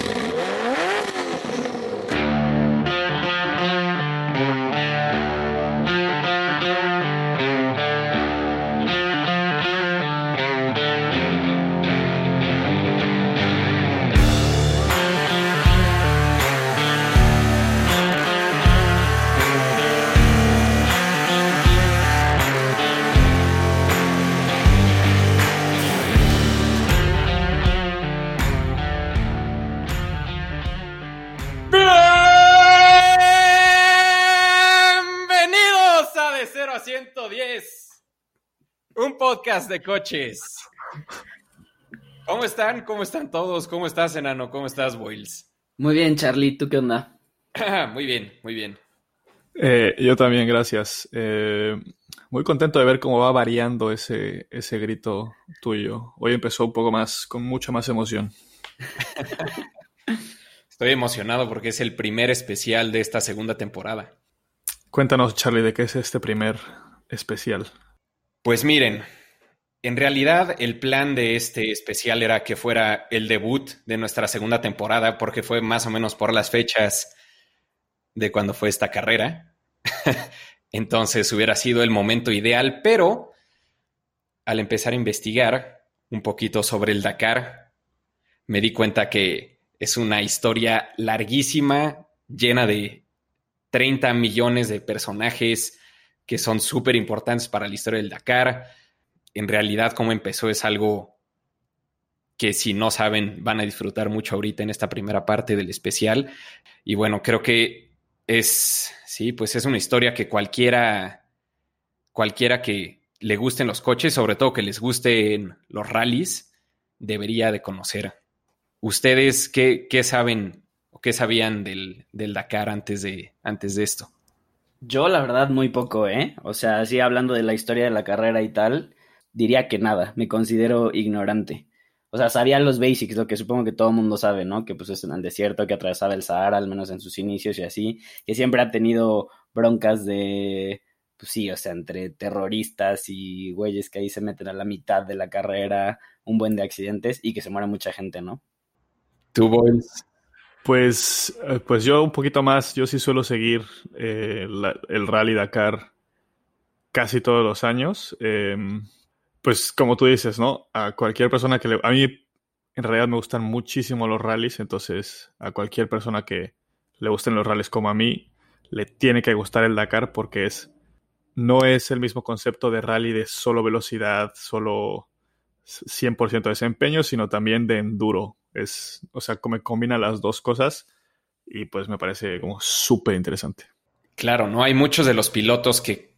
Yeah. De coches. ¿Cómo están? ¿Cómo están todos? ¿Cómo estás, enano? ¿Cómo estás, Boils? Muy bien, Charlie, ¿tú qué onda? muy bien, muy bien. Eh, yo también, gracias. Eh, muy contento de ver cómo va variando ese, ese grito tuyo. Hoy empezó un poco más, con mucha más emoción. Estoy emocionado porque es el primer especial de esta segunda temporada. Cuéntanos, Charlie, de qué es este primer especial. Pues miren, en realidad el plan de este especial era que fuera el debut de nuestra segunda temporada porque fue más o menos por las fechas de cuando fue esta carrera. Entonces hubiera sido el momento ideal, pero al empezar a investigar un poquito sobre el Dakar, me di cuenta que es una historia larguísima, llena de 30 millones de personajes que son súper importantes para la historia del Dakar. En realidad, cómo empezó es algo que si no saben van a disfrutar mucho ahorita en esta primera parte del especial. Y bueno, creo que es, sí, pues es una historia que cualquiera, cualquiera que le gusten los coches, sobre todo que les gusten los rallies, debería de conocer. ¿Ustedes qué, qué saben o qué sabían del, del, Dakar antes de, antes de esto? Yo, la verdad, muy poco, ¿eh? O sea, así hablando de la historia de la carrera y tal, diría que nada, me considero ignorante. O sea, sabía los basics, lo que supongo que todo el mundo sabe, ¿no? Que pues es en el desierto, que atravesaba el Sahara, al menos en sus inicios y así, que siempre ha tenido broncas de, pues sí, o sea, entre terroristas y güeyes que ahí se meten a la mitad de la carrera, un buen de accidentes y que se muere mucha gente, ¿no? ¿Tú, Boys? Pues, pues yo un poquito más, yo sí suelo seguir eh, la, el Rally Dakar casi todos los años. Eh, pues como tú dices, ¿no? A cualquier persona que le... A mí en realidad me gustan muchísimo los rallies, entonces a cualquier persona que le gusten los rallies como a mí, le tiene que gustar el Dakar porque es... No es el mismo concepto de rally de solo velocidad, solo 100% de desempeño, sino también de enduro. Es, o sea, como combina las dos cosas y pues me parece como súper interesante. Claro, ¿no? Hay muchos de los pilotos que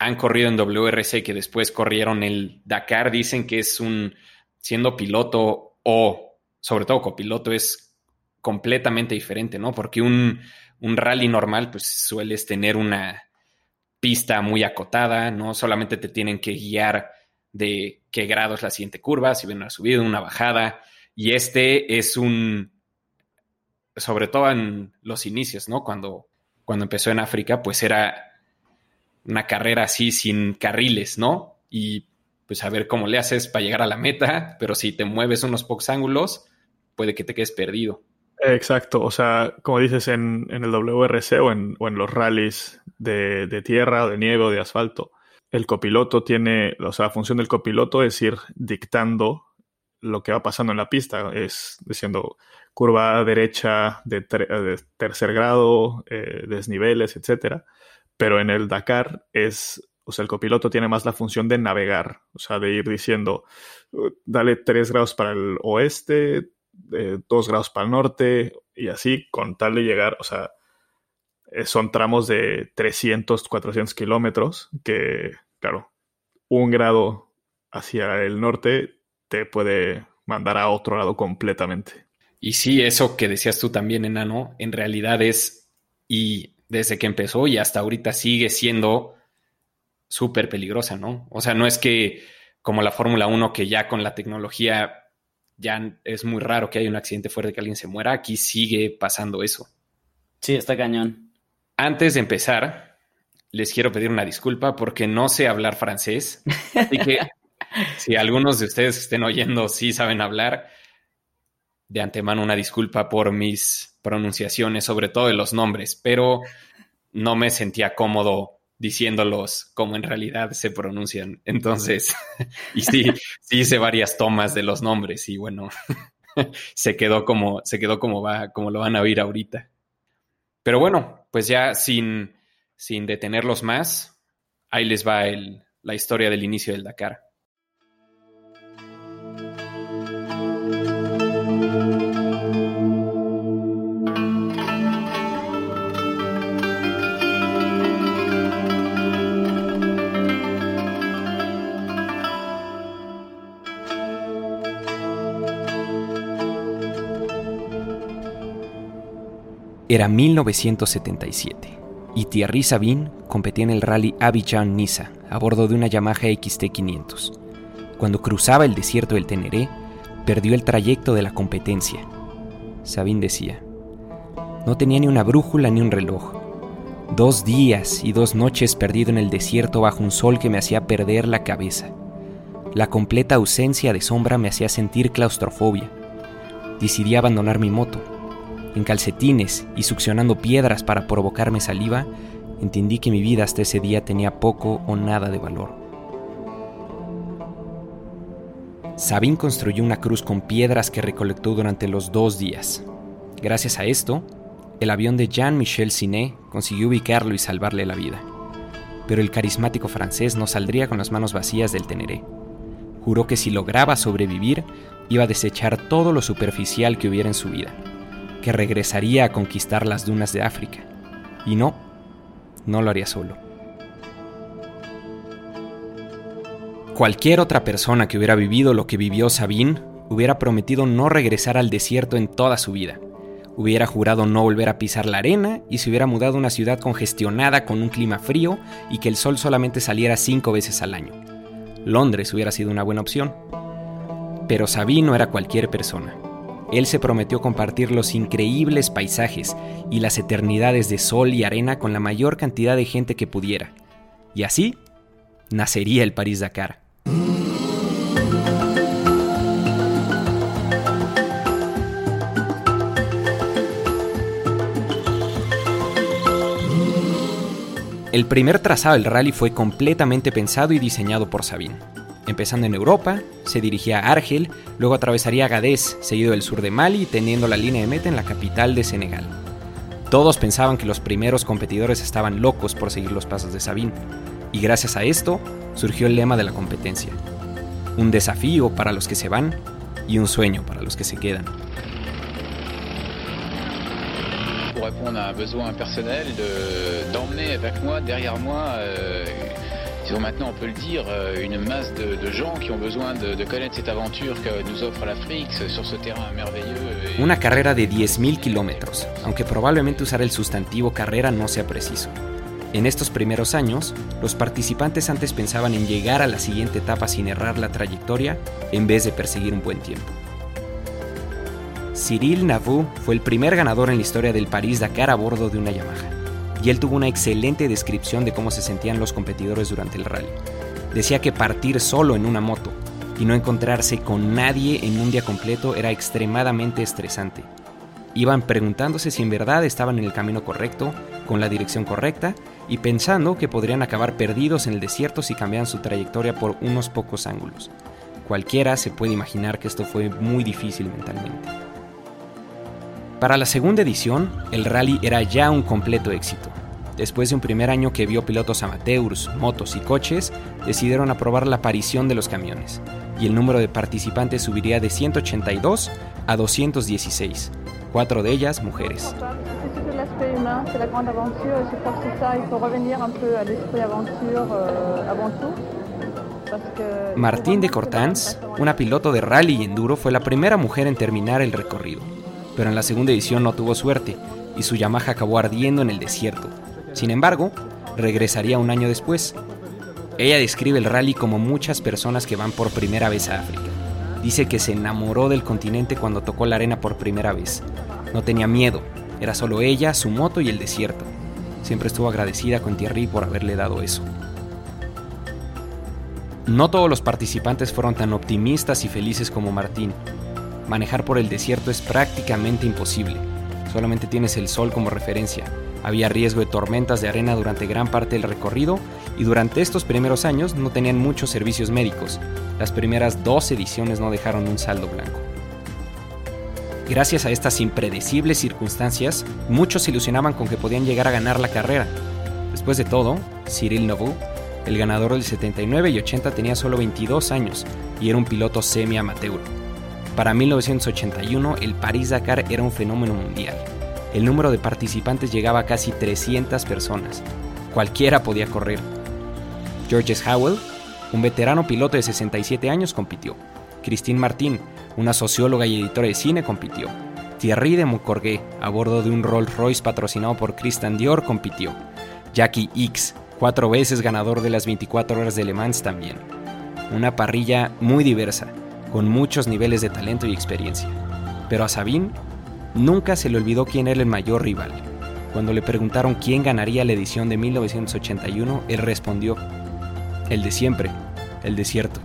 han corrido en WRC que después corrieron el Dakar, dicen que es un, siendo piloto o sobre todo copiloto, es completamente diferente, ¿no? Porque un, un rally normal, pues sueles tener una pista muy acotada, ¿no? Solamente te tienen que guiar de qué grado es la siguiente curva, si viene una subida, una bajada, y este es un, sobre todo en los inicios, ¿no? Cuando, cuando empezó en África, pues era una carrera así sin carriles, ¿no? Y pues a ver cómo le haces para llegar a la meta, pero si te mueves unos pocos ángulos, puede que te quedes perdido. Exacto, o sea, como dices en, en el WRC o en, o en los rallies de, de, tierra de nieve o de asfalto, el copiloto tiene, o sea, la función del copiloto es ir dictando lo que va pasando en la pista, es diciendo curva derecha de, de tercer grado, eh, desniveles, etcétera pero en el Dakar es, o sea, el copiloto tiene más la función de navegar, o sea, de ir diciendo, dale 3 grados para el oeste, eh, 2 grados para el norte, y así, con tal de llegar, o sea, eh, son tramos de 300, 400 kilómetros, que, claro, un grado hacia el norte te puede mandar a otro lado completamente. Y sí, eso que decías tú también, enano, en realidad es, y desde que empezó y hasta ahorita sigue siendo súper peligrosa, ¿no? O sea, no es que como la Fórmula 1 que ya con la tecnología ya es muy raro que haya un accidente fuerte que alguien se muera, aquí sigue pasando eso. Sí, está cañón. Antes de empezar, les quiero pedir una disculpa porque no sé hablar francés. Así que si algunos de ustedes estén oyendo sí saben hablar, de antemano una disculpa por mis pronunciaciones, sobre todo de los nombres, pero no me sentía cómodo diciéndolos como en realidad se pronuncian. Entonces, y sí, sí hice varias tomas de los nombres y bueno, se quedó como, se quedó como va, como lo van a oír ahorita. Pero bueno, pues ya sin, sin detenerlos más, ahí les va el, la historia del inicio del Dakar. Era 1977 y Thierry Sabine competía en el rally Abidjan-Niza a bordo de una Yamaha XT500. Cuando cruzaba el desierto del Teneré, perdió el trayecto de la competencia. Sabine decía, no tenía ni una brújula ni un reloj. Dos días y dos noches perdido en el desierto bajo un sol que me hacía perder la cabeza. La completa ausencia de sombra me hacía sentir claustrofobia. Decidí abandonar mi moto en calcetines y succionando piedras para provocarme saliva, entendí que mi vida hasta ese día tenía poco o nada de valor. Sabine construyó una cruz con piedras que recolectó durante los dos días. Gracias a esto, el avión de Jean-Michel Ciné consiguió ubicarlo y salvarle la vida. Pero el carismático francés no saldría con las manos vacías del Teneré. Juró que si lograba sobrevivir, iba a desechar todo lo superficial que hubiera en su vida que regresaría a conquistar las dunas de África. Y no, no lo haría solo. Cualquier otra persona que hubiera vivido lo que vivió Sabine hubiera prometido no regresar al desierto en toda su vida. Hubiera jurado no volver a pisar la arena y se hubiera mudado a una ciudad congestionada con un clima frío y que el sol solamente saliera cinco veces al año. Londres hubiera sido una buena opción. Pero Sabine no era cualquier persona. Él se prometió compartir los increíbles paisajes y las eternidades de sol y arena con la mayor cantidad de gente que pudiera. Y así nacería el París-Dakar. El primer trazado del rally fue completamente pensado y diseñado por Sabine. Empezando en Europa, se dirigía a Argel, luego atravesaría Gadez, seguido del sur de Mali, teniendo la línea de meta en la capital de Senegal. Todos pensaban que los primeros competidores estaban locos por seguir los pasos de Sabine, y gracias a esto surgió el lema de la competencia. Un desafío para los que se van y un sueño para los que se quedan. Pour répondre a un besoin personnel d'emmener avec moi, derrière euh, maintenant on peut le dire, euh, une masse de, gens qui ont besoin de, connaître cette aventure que nous offre l'Afrique sur ce terrain merveilleux. Una carrera de 10.000 kilómetros, aunque probablemente usar el sustantivo carrera no sea preciso. En estos primeros años, los participantes antes pensaban en llegar a la siguiente etapa sin errar la trayectoria en vez de perseguir un buen tiempo. Cyril Navou fue el primer ganador en la historia del París-Dakar a bordo de una Yamaha y él tuvo una excelente descripción de cómo se sentían los competidores durante el rally. Decía que partir solo en una moto y no encontrarse con nadie en un día completo era extremadamente estresante. Iban preguntándose si en verdad estaban en el camino correcto, con la dirección correcta, y pensando que podrían acabar perdidos en el desierto si cambiaban su trayectoria por unos pocos ángulos. Cualquiera se puede imaginar que esto fue muy difícil mentalmente. Para la segunda edición, el rally era ya un completo éxito. Después de un primer año que vio pilotos amateurs, motos y coches, decidieron aprobar la aparición de los camiones, y el número de participantes subiría de 182 a 216, cuatro de ellas mujeres. Martín de Cortans, una piloto de rally y enduro, fue la primera mujer en terminar el recorrido pero en la segunda edición no tuvo suerte y su Yamaha acabó ardiendo en el desierto. Sin embargo, regresaría un año después. Ella describe el rally como muchas personas que van por primera vez a África. Dice que se enamoró del continente cuando tocó la arena por primera vez. No tenía miedo, era solo ella, su moto y el desierto. Siempre estuvo agradecida con Thierry por haberle dado eso. No todos los participantes fueron tan optimistas y felices como Martín. Manejar por el desierto es prácticamente imposible. Solamente tienes el sol como referencia. Había riesgo de tormentas de arena durante gran parte del recorrido y durante estos primeros años no tenían muchos servicios médicos. Las primeras dos ediciones no dejaron un saldo blanco. Gracias a estas impredecibles circunstancias, muchos se ilusionaban con que podían llegar a ganar la carrera. Después de todo, Cyril Novou, el ganador del 79 y 80, tenía solo 22 años y era un piloto semi-amateur. Para 1981, el París-Dakar era un fenómeno mundial. El número de participantes llegaba a casi 300 personas. Cualquiera podía correr. Georges Howell, un veterano piloto de 67 años, compitió. Christine Martin, una socióloga y editora de cine, compitió. Thierry de Moucorguet, a bordo de un Rolls Royce patrocinado por Christian Dior, compitió. Jackie X, cuatro veces ganador de las 24 horas de Le Mans también. Una parrilla muy diversa, con muchos niveles de talento y experiencia. Pero a Sabine nunca se le olvidó quién era el mayor rival. Cuando le preguntaron quién ganaría la edición de 1981, él respondió, el de siempre, el desierto.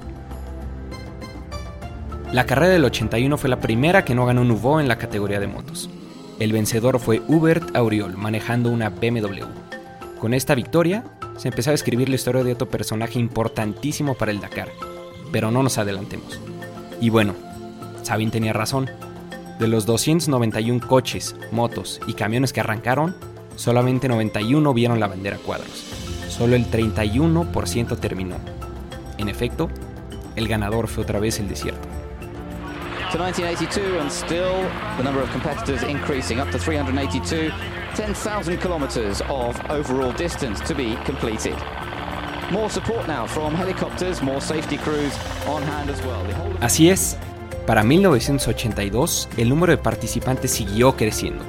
La carrera del 81 fue la primera que no ganó Nouveau en la categoría de motos. El vencedor fue Hubert Auriol manejando una BMW. Con esta victoria, se empezó a escribir la historia de otro personaje importantísimo para el Dakar, pero no nos adelantemos. Y bueno, Sabin tenía razón. De los 291 coches, motos y camiones que arrancaron, solamente 91 vieron la bandera cuadros. Solo el 31% terminó. En efecto, el ganador fue otra vez el desierto. To 1982 and still the number of competitors increasing up to 382, 10,000 kilometers of overall distance to be completed. Así es, para 1982 el número de participantes siguió creciendo.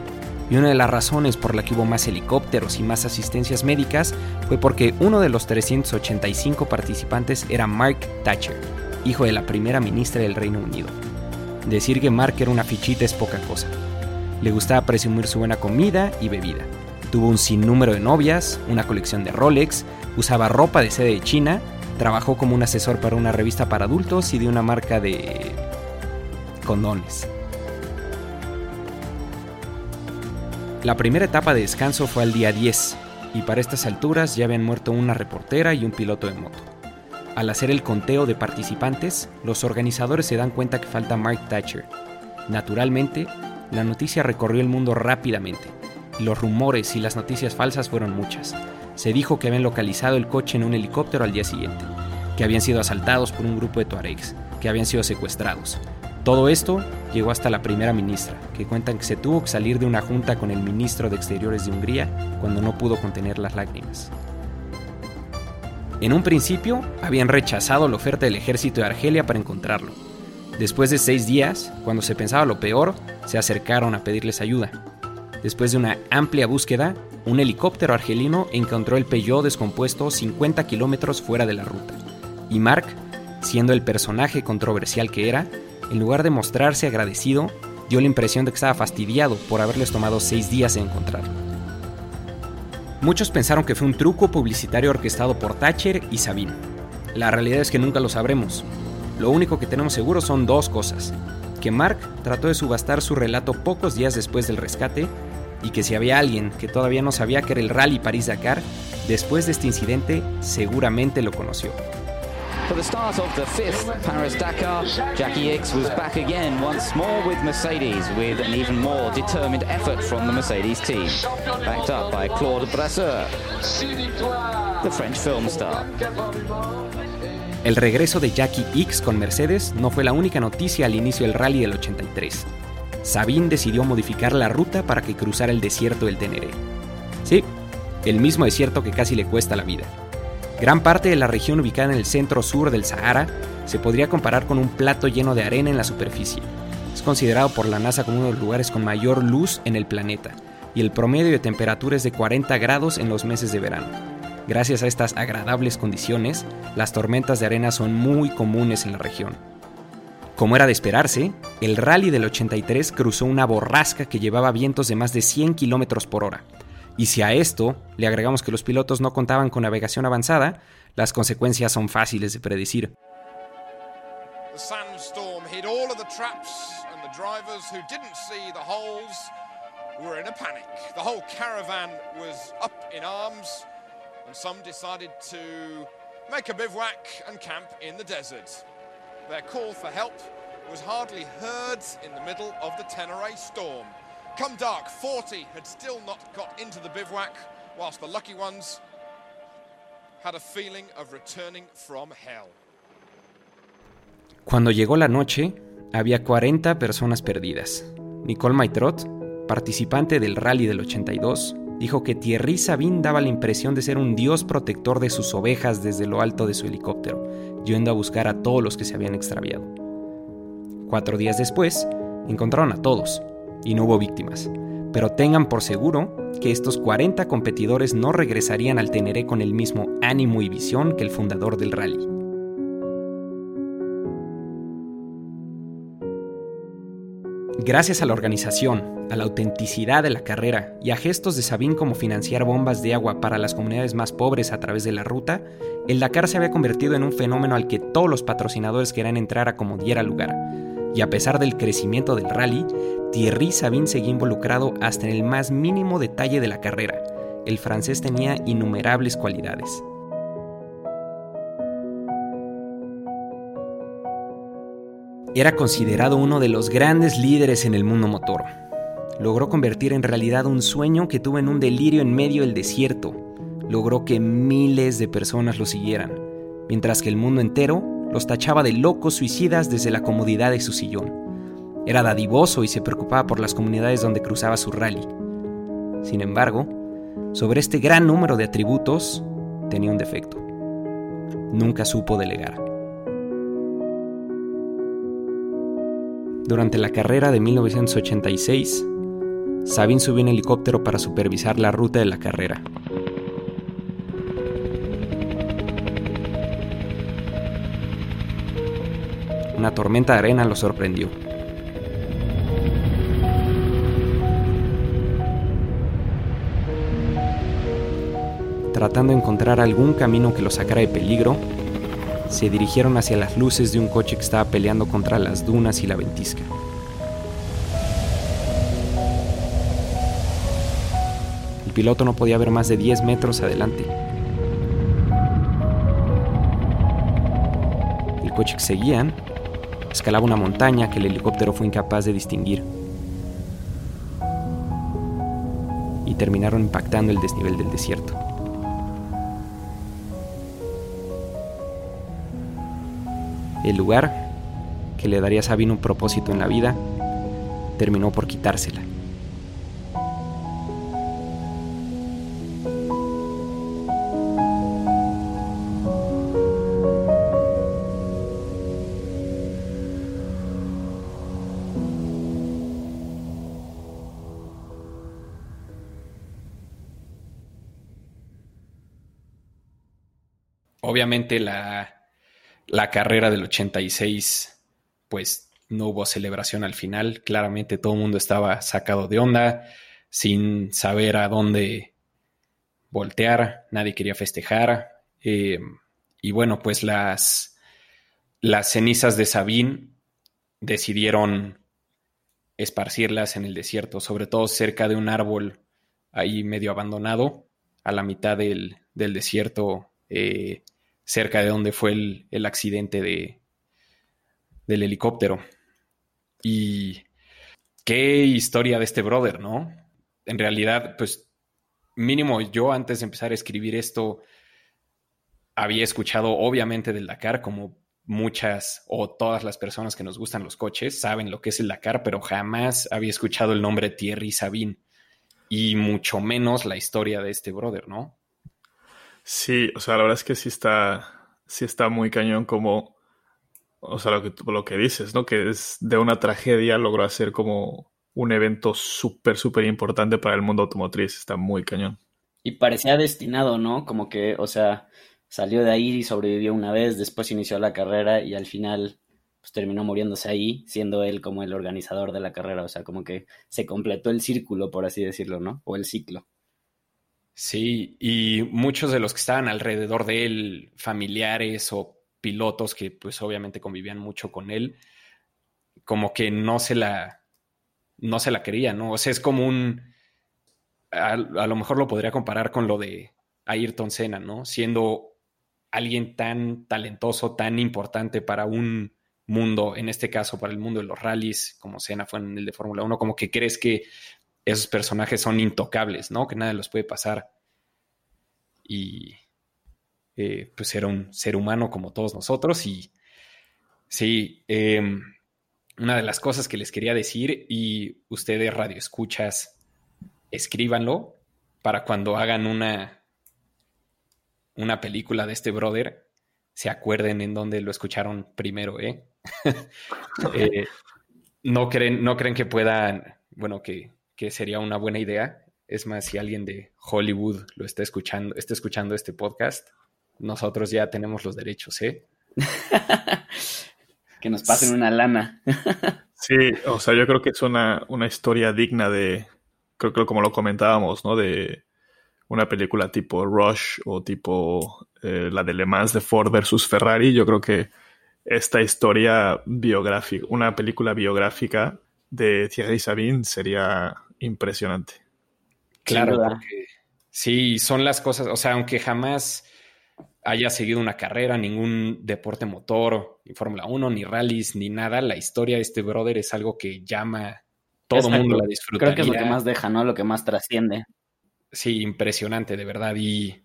Y una de las razones por la que hubo más helicópteros y más asistencias médicas fue porque uno de los 385 participantes era Mark Thatcher, hijo de la primera ministra del Reino Unido. Decir que Mark era una fichita es poca cosa. Le gustaba presumir su buena comida y bebida. Tuvo un sinnúmero de novias, una colección de Rolex, usaba ropa de sede de China, trabajó como un asesor para una revista para adultos y de una marca de condones. La primera etapa de descanso fue al día 10, y para estas alturas ya habían muerto una reportera y un piloto de moto. Al hacer el conteo de participantes, los organizadores se dan cuenta que falta Mark Thatcher. Naturalmente, la noticia recorrió el mundo rápidamente, y los rumores y las noticias falsas fueron muchas. Se dijo que habían localizado el coche en un helicóptero al día siguiente, que habían sido asaltados por un grupo de tuaregs, que habían sido secuestrados. Todo esto llegó hasta la primera ministra, que cuentan que se tuvo que salir de una junta con el ministro de Exteriores de Hungría cuando no pudo contener las lágrimas. En un principio, habían rechazado la oferta del ejército de Argelia para encontrarlo. Después de seis días, cuando se pensaba lo peor, se acercaron a pedirles ayuda. Después de una amplia búsqueda, un helicóptero argelino encontró el Peugeot descompuesto 50 kilómetros fuera de la ruta. Y Mark, siendo el personaje controversial que era, en lugar de mostrarse agradecido, dio la impresión de que estaba fastidiado por haberles tomado seis días en encontrarlo. Muchos pensaron que fue un truco publicitario orquestado por Thatcher y Sabine. La realidad es que nunca lo sabremos. Lo único que tenemos seguro son dos cosas. Que Mark trató de subastar su relato pocos días después del rescate y que si había alguien que todavía no sabía que era el Rally París-Dakar, después de este incidente seguramente lo conoció. For the start of the fifth Paris-Dakar, Jackie X was back again once more with Mercedes, with an even more determined effort from the Mercedes team, backed up by Claude Brasseur, the French film star. El regreso de Jackie X con Mercedes no fue la única noticia al inicio del rally del 83. Sabine decidió modificar la ruta para que cruzara el desierto del Teneré. Sí, el mismo desierto que casi le cuesta la vida. Gran parte de la región ubicada en el centro sur del Sahara se podría comparar con un plato lleno de arena en la superficie. Es considerado por la NASA como uno de los lugares con mayor luz en el planeta, y el promedio de temperatura es de 40 grados en los meses de verano. Gracias a estas agradables condiciones, las tormentas de arena son muy comunes en la región. Como era de esperarse, el rally del 83 cruzó una borrasca que llevaba vientos de más de 100 km por hora, y si a esto le agregamos que los pilotos no contaban con navegación avanzada, las consecuencias son fáciles de predecir. drivers who didn't see the holes were in a panic. The whole caravan was up in arms, and some decided to make a bivouac and camp in the desert. Their call for help was hardly heard in the middle of the Tenere storm. Come dark, 40 had still not got into the bivouac, whilst the lucky ones had a feeling of returning from hell. Cuando llegó la noche, había 40 personas perdidas. Nicole Maitrot, participante del rally del 82, dijo que Thierry Sabine daba la impresión de ser un dios protector de sus ovejas desde lo alto de su helicóptero, yendo a buscar a todos los que se habían extraviado. Cuatro días después, encontraron a todos, y no hubo víctimas. Pero tengan por seguro que estos 40 competidores no regresarían al Teneré con el mismo ánimo y visión que el fundador del rally. Gracias a la organización, a la autenticidad de la carrera y a gestos de Sabine como financiar bombas de agua para las comunidades más pobres a través de la ruta, el Dakar se había convertido en un fenómeno al que todos los patrocinadores querían entrar a como diera lugar. Y a pesar del crecimiento del rally, Thierry Sabine seguía involucrado hasta en el más mínimo detalle de la carrera. El francés tenía innumerables cualidades. Era considerado uno de los grandes líderes en el mundo motor. Logró convertir en realidad un sueño que tuvo en un delirio en medio del desierto. Logró que miles de personas lo siguieran, mientras que el mundo entero los tachaba de locos suicidas desde la comodidad de su sillón. Era dadivoso y se preocupaba por las comunidades donde cruzaba su rally. Sin embargo, sobre este gran número de atributos, tenía un defecto. Nunca supo delegar. Durante la carrera de 1986, Sabine subió en helicóptero para supervisar la ruta de la carrera. Una tormenta de arena lo sorprendió. Tratando de encontrar algún camino que lo sacara de peligro, se dirigieron hacia las luces de un coche que estaba peleando contra las dunas y la ventisca. El piloto no podía ver más de 10 metros adelante. El coche que seguían escalaba una montaña que el helicóptero fue incapaz de distinguir. Y terminaron impactando el desnivel del desierto. El lugar, que le daría a un propósito en la vida, terminó por quitársela. Obviamente la, la carrera del 86, pues no hubo celebración al final. Claramente todo el mundo estaba sacado de onda, sin saber a dónde voltear, nadie quería festejar. Eh, y bueno, pues las, las cenizas de Sabine decidieron esparcirlas en el desierto, sobre todo cerca de un árbol ahí medio abandonado, a la mitad del, del desierto. Eh, cerca de donde fue el, accidente de, del helicóptero. Y qué historia de este brother, ¿no? En realidad, pues mínimo yo antes de empezar a escribir esto había escuchado obviamente del Dakar como muchas o todas las personas que nos gustan los coches saben lo que es el Dakar, pero jamás había escuchado el nombre Thierry Sabine y mucho menos la historia de este brother, ¿no? Sí, o sea, la verdad es que sí está, sí está muy cañón como, o sea, lo que, lo que dices, ¿no? Que es de una tragedia logró hacer como un evento súper, súper importante para el mundo automotriz. Está muy cañón. Y parecía destinado, ¿no? Como que, o sea, salió de ahí y sobrevivió una vez, después inició la carrera y al final pues terminó muriéndose ahí, siendo él como el organizador de la carrera, o sea, como que se completó el círculo, por así decirlo, ¿no? O el ciclo. Sí, y muchos de los que estaban alrededor de él, familiares o pilotos que pues obviamente convivían mucho con él, como que no se la, no se la quería, ¿no? O sea, es como un, a, lo mejor lo podría comparar con lo de Ayrton Senna, ¿no? Siendo alguien tan talentoso, tan importante para un mundo, en este caso para el mundo de los rallies, como Senna fue en el de Fórmula 1, como que crees que esos personajes son intocables, ¿no? Que nada los puede pasar. Y eh, pues era un ser humano como todos nosotros y sí, eh, una de las cosas que les quería decir y ustedes radio escuchas, escríbanlo para cuando hagan una, una película de este brother, se acuerden en dónde lo escucharon primero, ¿eh? eh no, creen, no creen que puedan, bueno, que, que, sería una buena idea. Es más, si alguien de Hollywood lo está escuchando, está escuchando este podcast, nosotros ya tenemos los derechos, ¿eh? que nos pasen una lana. sí, o sea, yo creo que es una, una historia digna de, creo que como lo comentábamos, ¿no? De una película tipo Rush o tipo eh, la de Le Mans de Ford versus Ferrari. Yo creo que esta historia biográfica, una película biográfica de Thierry Sabine sería impresionante. Claro, porque sí, son las cosas, o sea, aunque jamás haya seguido una carrera, ningún deporte motor, ni Fórmula 1, ni rallies, ni nada, la historia de este brother es algo que llama todo el mundo la disfruta. Creo que es lo que más deja, ¿no? Lo que más trasciende sí, impresionante, de verdad. Y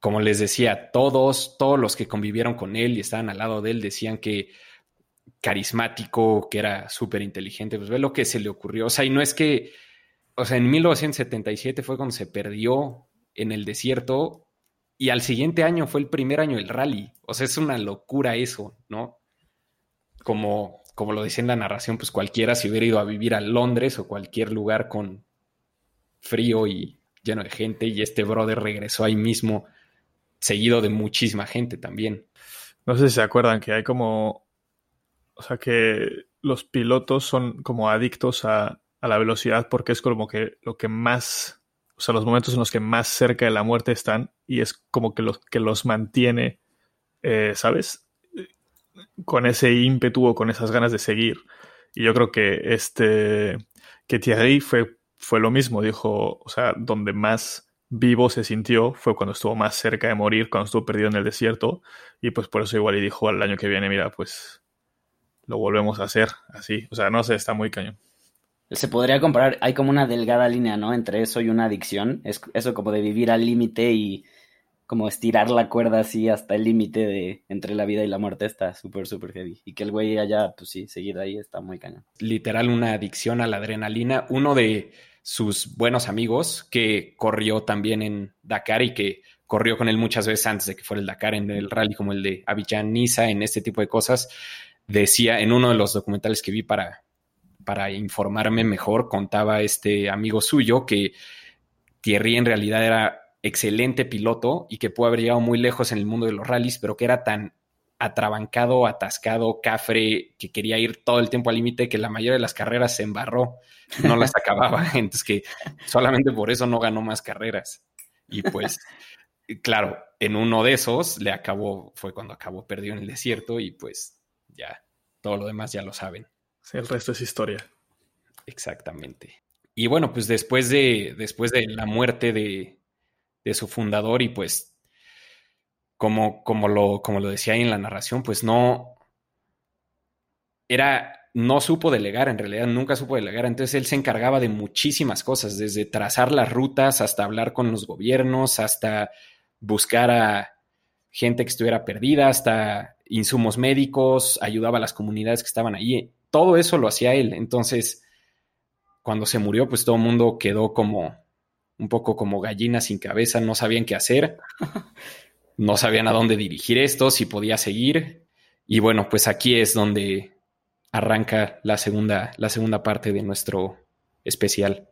como les decía, todos, todos los que convivieron con él y estaban al lado de él decían que carismático, que era súper inteligente. Pues ve lo que se le ocurrió. O sea, y no es que, o sea, en 1977 fue cuando se perdió en el desierto y al siguiente año fue el primer año del rally. O sea, es una locura eso, ¿no? Como, como lo decía en la narración, pues cualquiera se hubiera ido a vivir a Londres o cualquier lugar con frío y lleno de gente y este brother regresó ahí mismo, seguido de muchísima gente también. No sé si se acuerdan que hay como, o sea, que los pilotos son como adictos a, la velocidad porque es como que lo que más, o sea, los momentos en los que más cerca de la muerte están y es como que los, que los mantiene, eh, ¿sabes? Con ese ímpetu o con esas ganas de seguir. Y yo creo que este, que Thierry fue fue lo mismo, dijo, o sea, donde más vivo se sintió fue cuando estuvo más cerca de morir, cuando estuvo perdido en el desierto, y pues por eso igual y dijo al año que viene, mira, pues lo volvemos a hacer así, o sea, no sé, está muy cañón. Se podría comparar, hay como una delgada línea, ¿no? Entre eso y una adicción, es eso como de vivir al límite y como estirar la cuerda así hasta el límite de entre la vida y la muerte está súper, súper heavy. Y que el güey allá, pues sí, seguir ahí está muy cañón. Literal, una adicción a la adrenalina. Uno de sus buenos amigos, que corrió también en Dakar y que corrió con él muchas veces antes de que fuera el Dakar en el rally como el de Abidjan Niza, en este tipo de cosas, decía en uno de los documentales que vi para, para informarme mejor, contaba este amigo suyo que Thierry en realidad era excelente piloto y que pudo haber llegado muy lejos en el mundo de los rallies, pero que era tan atrabancado, atascado, cafre, que quería ir todo el tiempo al límite, que la mayoría de las carreras se embarró, no las acababa, entonces que solamente por eso no ganó más carreras. Y pues, claro, en uno de esos le acabó, fue cuando acabó perdido en el desierto y pues ya, todo lo demás ya lo saben. El resto es historia. Exactamente. Y bueno, pues después de, después de la muerte de, de su fundador y pues como, como, lo, como lo decía ahí en la narración, pues no era, no supo delegar, en realidad nunca supo delegar, entonces él se encargaba de muchísimas cosas, desde trazar las rutas hasta hablar con los gobiernos, hasta buscar a gente que estuviera perdida, hasta insumos médicos, ayudaba a las comunidades que estaban ahí, todo eso lo hacía él, entonces cuando se murió, pues todo el mundo quedó como un poco como gallina sin cabeza, no sabían qué hacer. no sabían a dónde dirigir esto, si podía seguir. Y bueno, pues aquí es donde arranca la segunda, la segunda parte de nuestro especial.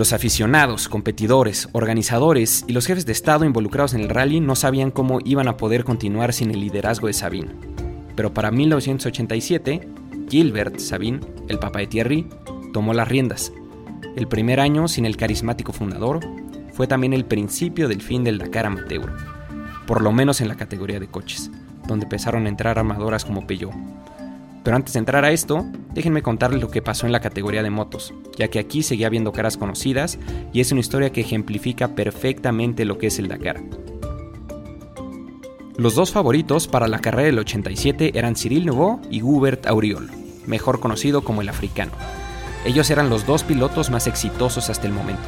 Los aficionados, competidores, organizadores y los jefes de Estado involucrados en el rally no sabían cómo iban a poder continuar sin el liderazgo de Sabine. Pero para 1987, Gilbert Sabine, el papá de Thierry, tomó las riendas. El primer año sin el carismático fundador fue también el principio del fin del Dakar amateur, por lo menos en la categoría de coches, donde empezaron a entrar armadoras como Peugeot. Pero antes de entrar a esto, déjenme contarles lo que pasó en la categoría de motos, ya que aquí seguía viendo caras conocidas y es una historia que ejemplifica perfectamente lo que es el Dakar. Los dos favoritos para la carrera del 87 eran Cyril Nouveau y Hubert Auriol, mejor conocido como el africano. Ellos eran los dos pilotos más exitosos hasta el momento,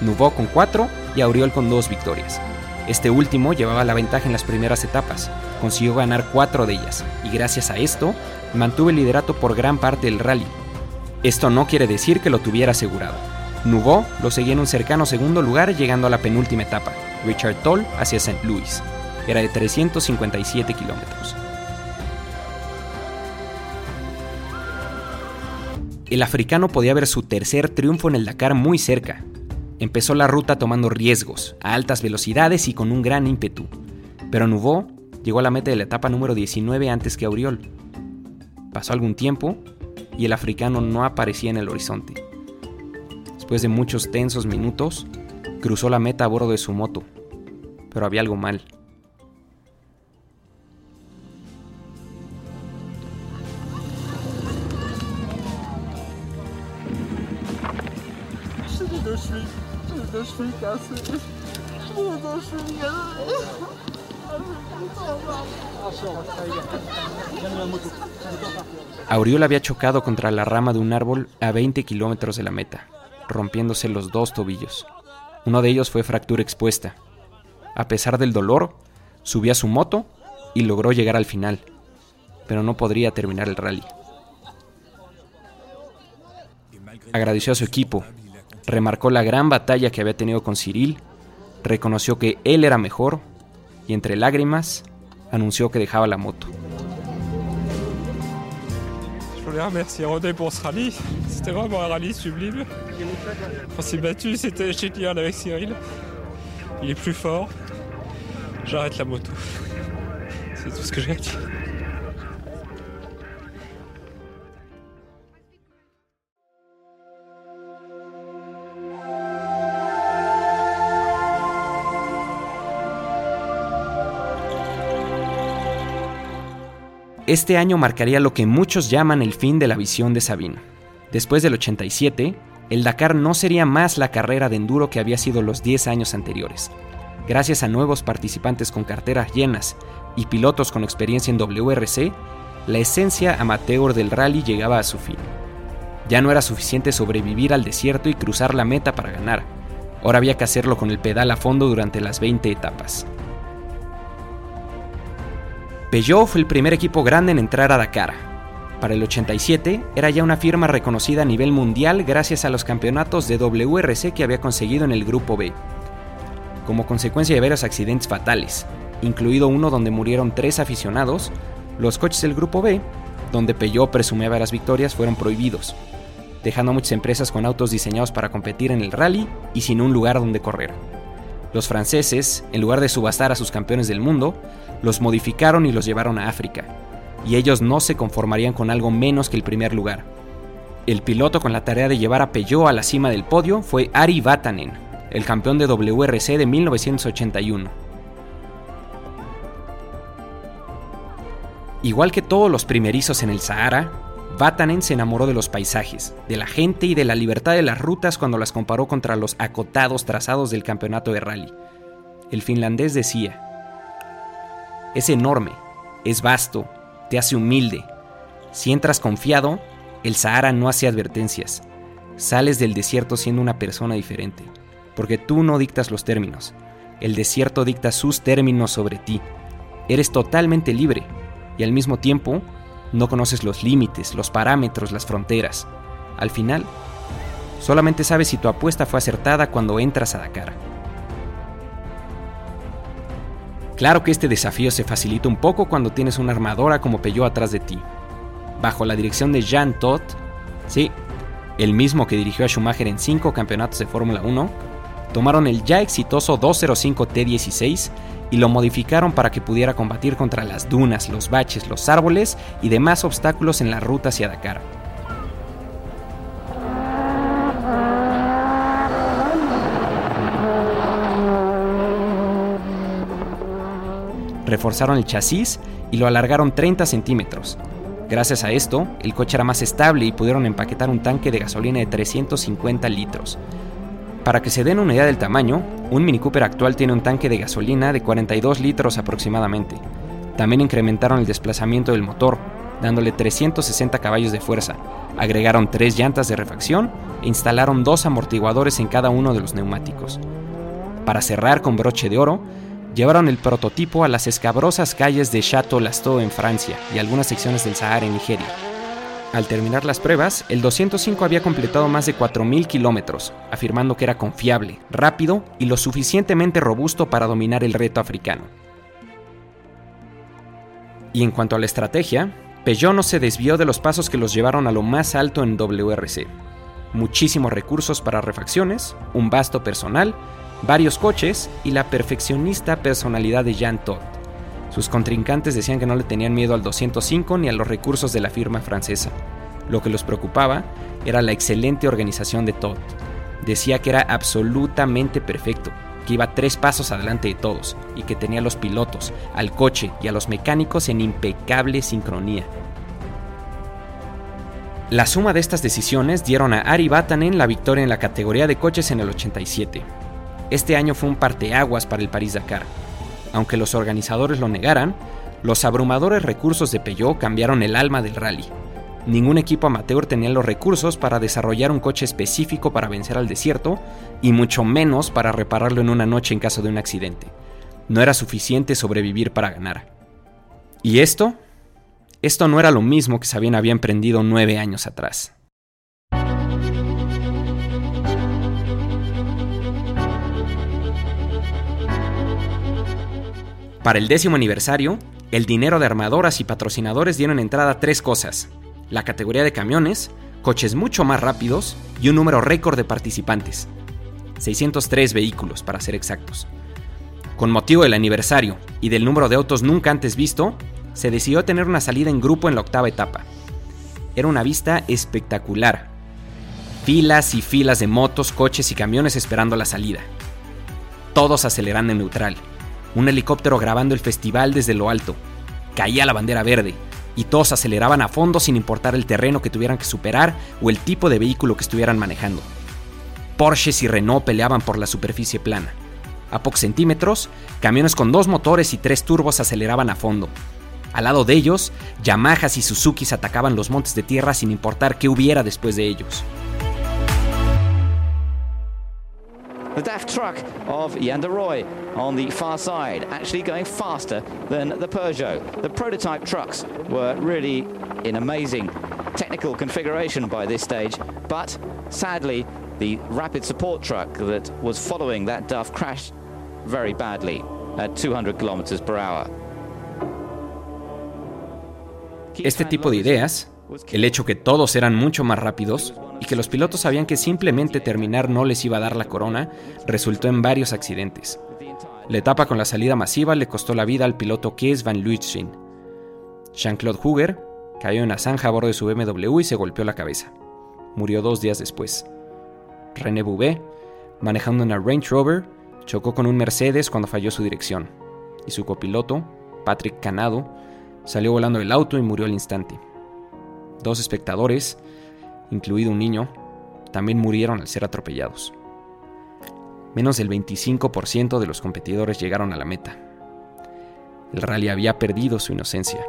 Nouveau con 4 y Auriol con 2 victorias. Este último llevaba la ventaja en las primeras etapas, consiguió ganar 4 de ellas, y gracias a esto mantuvo el liderato por gran parte del rally. Esto no quiere decir que lo tuviera asegurado. Nouveau lo seguía en un cercano segundo lugar llegando a la penúltima etapa, Richard Toll hacia St. Louis era de 357 kilómetros. El africano podía ver su tercer triunfo en el Dakar muy cerca. Empezó la ruta tomando riesgos, a altas velocidades y con un gran ímpetu. Pero Nouveau llegó a la meta de la etapa número 19 antes que Auriol. Pasó algún tiempo y el africano no aparecía en el horizonte. Después de muchos tensos minutos, cruzó la meta a bordo de su moto. Pero había algo mal. Auriol había chocado contra la rama de un árbol a 20 kilómetros de la meta, rompiéndose los dos tobillos. Uno de ellos fue fractura expuesta. A pesar del dolor, subió a su moto y logró llegar al final, pero no podría terminar el rally. Agradeció a su equipo, remarcó la gran batalla que había tenido con Cyril, reconoció que él era mejor y entre lágrimas anunció que dejaba la moto. Voulais remercier pour ce rallye. C'était vraiment un rallye sublime. On s'est battu, c'était génial avec Cyril. Il est plus fort. J'arrête la moto. C'est tout ce que j'ai à dire. Este año marcaría lo que muchos llaman el fin de la visión de Sabine. Después del 87, el Dakar no sería más la carrera de enduro que había sido los 10 años anteriores. Gracias a nuevos participantes con carteras llenas y pilotos con experiencia en WRC, la esencia amateur del rally llegaba a su fin. Ya no era suficiente sobrevivir al desierto y cruzar la meta para ganar. Ahora había que hacerlo con el pedal a fondo durante las 20 etapas. Peugeot fue el primer equipo grande en entrar a Dakar. Para el 87 era ya una firma reconocida a nivel mundial gracias a los campeonatos de WRC que había conseguido en el Grupo B. Como consecuencia de varios accidentes fatales, incluido uno donde murieron tres aficionados, los coches del Grupo B, donde Peugeot presumía las victorias, fueron prohibidos, dejando a muchas empresas con autos diseñados para competir en el rally y sin un lugar donde correr. Los franceses, en lugar de subastar a sus campeones del mundo, los modificaron y los llevaron a África, y ellos no se conformarían con algo menos que el primer lugar. El piloto con la tarea de llevar a Peugeot a la cima del podio fue Ari Vatanen, el campeón de WRC de 1981. Igual que todos los primerizos en el Sahara, Vatanen se enamoró de los paisajes, de la gente y de la libertad de las rutas cuando las comparó contra los acotados trazados del campeonato de rally. El finlandés decía, es enorme, es vasto, te hace humilde. Si entras confiado, el Sahara no hace advertencias. Sales del desierto siendo una persona diferente, porque tú no dictas los términos. El desierto dicta sus términos sobre ti. Eres totalmente libre y al mismo tiempo no conoces los límites, los parámetros, las fronteras. Al final, solamente sabes si tu apuesta fue acertada cuando entras a Dakar. Claro que este desafío se facilita un poco cuando tienes una armadora como Peugeot atrás de ti. Bajo la dirección de Jean Todt, sí, el mismo que dirigió a Schumacher en cinco campeonatos de Fórmula 1, tomaron el ya exitoso 205 T16 y lo modificaron para que pudiera combatir contra las dunas, los baches, los árboles y demás obstáculos en la ruta hacia Dakar. Reforzaron el chasis y lo alargaron 30 centímetros. Gracias a esto, el coche era más estable y pudieron empaquetar un tanque de gasolina de 350 litros. Para que se den una idea del tamaño, un Mini Cooper actual tiene un tanque de gasolina de 42 litros aproximadamente. También incrementaron el desplazamiento del motor, dándole 360 caballos de fuerza, agregaron tres llantas de refacción e instalaron dos amortiguadores en cada uno de los neumáticos. Para cerrar con broche de oro, llevaron el prototipo a las escabrosas calles de Chateau Lasteau en Francia y algunas secciones del Sahara en Nigeria. Al terminar las pruebas, el 205 había completado más de 4.000 kilómetros, afirmando que era confiable, rápido y lo suficientemente robusto para dominar el reto africano. Y en cuanto a la estrategia, Peugeot no se desvió de los pasos que los llevaron a lo más alto en WRC. Muchísimos recursos para refacciones, un vasto personal, varios coches y la perfeccionista personalidad de Jean Todt. Sus contrincantes decían que no le tenían miedo al 205 ni a los recursos de la firma francesa. Lo que los preocupaba era la excelente organización de Todt. Decía que era absolutamente perfecto, que iba tres pasos adelante de todos y que tenía a los pilotos, al coche y a los mecánicos en impecable sincronía. La suma de estas decisiones dieron a Ari Vatanen la victoria en la categoría de coches en el 87. Este año fue un parteaguas para el París-Dakar. Aunque los organizadores lo negaran, los abrumadores recursos de Peugeot cambiaron el alma del rally. Ningún equipo amateur tenía los recursos para desarrollar un coche específico para vencer al desierto y mucho menos para repararlo en una noche en caso de un accidente. No era suficiente sobrevivir para ganar. ¿Y esto? Esto no era lo mismo que Sabine había emprendido nueve años atrás. Para el décimo aniversario, el dinero de armadoras y patrocinadores dieron entrada a tres cosas la categoría de camiones, coches mucho más rápidos y un número récord de participantes. 603 vehículos, para ser exactos. Con motivo del aniversario y del número de autos nunca antes visto, se decidió tener una salida en grupo en la octava etapa. Era una vista espectacular. Filas y filas de motos, coches y camiones esperando la salida. Todos acelerando en neutral. Un helicóptero grabando el festival desde lo alto. Caía la bandera verde y todos aceleraban a fondo sin importar el terreno que tuvieran que superar o el tipo de vehículo que estuvieran manejando. Porsches y Renault peleaban por la superficie plana. A pocos centímetros, camiones con dos motores y tres turbos aceleraban a fondo. Al lado de ellos, Yamahas y Suzukis atacaban los montes de tierra sin importar qué hubiera después de ellos. The DAF truck of Yander Roy on the far side, actually going faster than the Peugeot. The prototype trucks were really in amazing technical configuration by this stage, but sadly, the rapid support truck that was following that DAF crashed very badly at 200 kilometers per hour. Este tipo de ideas, el hecho que todos eran mucho más rápidos, y que los pilotos sabían que simplemente terminar no les iba a dar la corona, resultó en varios accidentes. La etapa con la salida masiva le costó la vida al piloto Kees van Luitschen. Jean-Claude Huger cayó en la zanja a bordo de su BMW y se golpeó la cabeza. Murió dos días después. René Bouvet, manejando una Range Rover, chocó con un Mercedes cuando falló su dirección, y su copiloto, Patrick Canado, salió volando del auto y murió al instante. Dos espectadores, incluido un niño, también murieron al ser atropellados. Menos del 25% de los competidores llegaron a la meta. El rally había perdido su inocencia.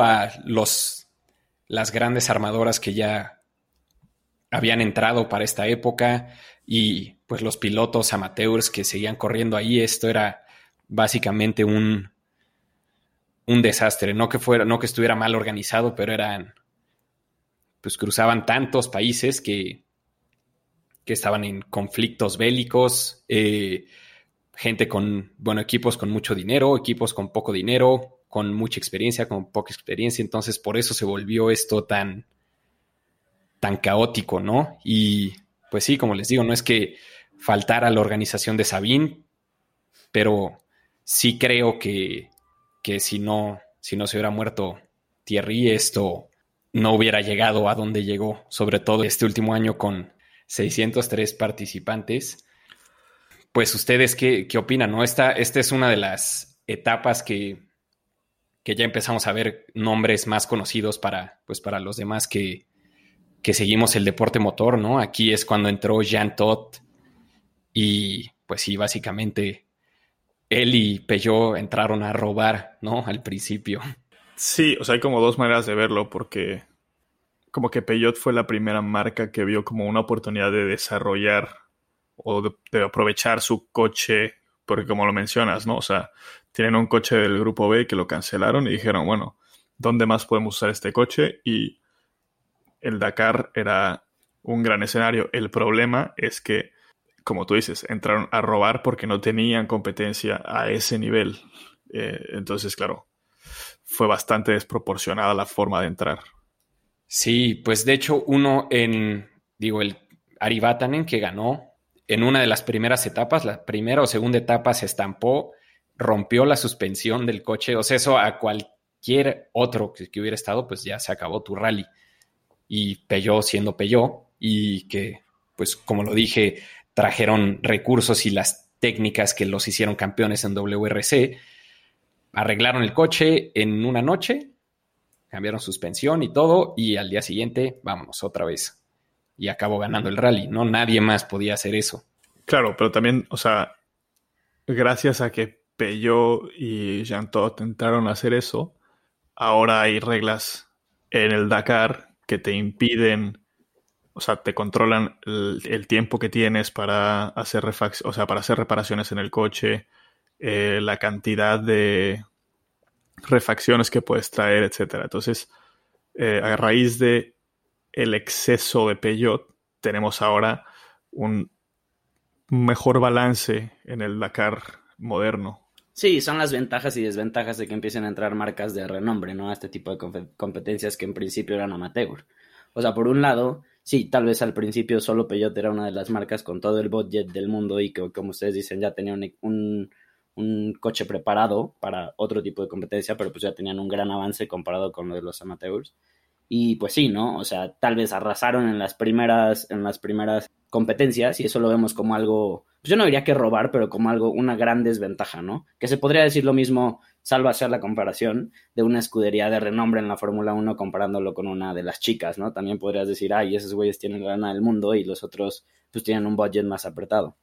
A los, las grandes armadoras que ya habían entrado para esta época y pues los pilotos amateurs que seguían corriendo ahí, esto era básicamente un, un desastre. No que fuera, no que estuviera mal organizado, pero eran, pues cruzaban tantos países que, que estaban en conflictos bélicos, eh, gente con, bueno, equipos con mucho dinero, equipos con poco dinero, con mucha experiencia, con poca experiencia, entonces por eso se volvió esto tan, tan caótico, ¿no? Y pues sí, como les digo, no es que faltara la organización de Sabine, pero sí creo que, que si no, si no se hubiera muerto Thierry, esto no hubiera llegado a donde llegó, sobre todo este último año con 603 participantes. Pues ustedes, ¿qué, qué opinan? ¿no? Esta, esta es una de las etapas que, que ya empezamos a ver nombres más conocidos para, pues para los demás que, que seguimos el deporte motor, ¿no? Aquí es cuando entró Jean Todt y pues sí, básicamente él y Peugeot entraron a robar, ¿no? Al principio. Sí, o sea, hay como dos maneras de verlo, porque como que Peugeot fue la primera marca que vio como una oportunidad de desarrollar o de, aprovechar su coche, porque como lo mencionas, ¿no? O sea, tienen un coche del grupo B que lo cancelaron y dijeron, bueno, ¿dónde más podemos usar este coche? Y el Dakar era un gran escenario. El problema es que como tú dices, entraron a robar porque no tenían competencia a ese nivel. Eh, entonces, claro, fue bastante desproporcionada la forma de entrar. Sí, pues de hecho uno en, digo, el Ari Vatanen que ganó en una de las primeras etapas, la primera o segunda etapa se estampó, rompió la suspensión del coche, o sea, eso a cualquier otro que, hubiera estado, pues ya se acabó tu rally. Y Peyó siendo Peyó, y que, pues como lo dije, trajeron recursos y las técnicas que los hicieron campeones en WRC, arreglaron el coche en una noche, cambiaron suspensión y todo, y al día siguiente, vámonos otra vez. Y acabó ganando el rally, ¿no? Nadie más podía hacer eso. Claro, pero también, o sea, gracias a que Peugeot y Jean Todt intentaron hacer eso, ahora hay reglas en el Dakar que te impiden o sea, te controlan el, tiempo que tienes para hacer, o sea, para hacer reparaciones en el coche, eh, la cantidad de refacciones que puedes traer, etc. Entonces, eh, a raíz de el exceso de Peugeot, tenemos ahora un mejor balance en el Dakar moderno. Sí, son las ventajas y desventajas de que empiecen a entrar marcas de renombre, ¿no? A este tipo de competencias que en principio eran amateur. O sea, por un lado, sí, tal vez al principio solo Peugeot era una de las marcas con todo el budget del mundo y que, como ustedes dicen, ya tenía un, coche preparado para otro tipo de competencia, pero pues ya tenían un gran avance comparado con lo de los amateurs. Y pues sí, ¿no? O sea, tal vez arrasaron en las primeras, en las primeras competencias y eso lo vemos como algo, pues yo no diría que robar, pero como algo, una gran desventaja, ¿no? Que se podría decir lo mismo salvo hacer la comparación de una escudería de renombre en la Fórmula 1 comparándolo con una de las chicas, ¿no? También podrías decir, ay, esos güeyes tienen la gana del mundo y los otros pues tienen un budget más apretado.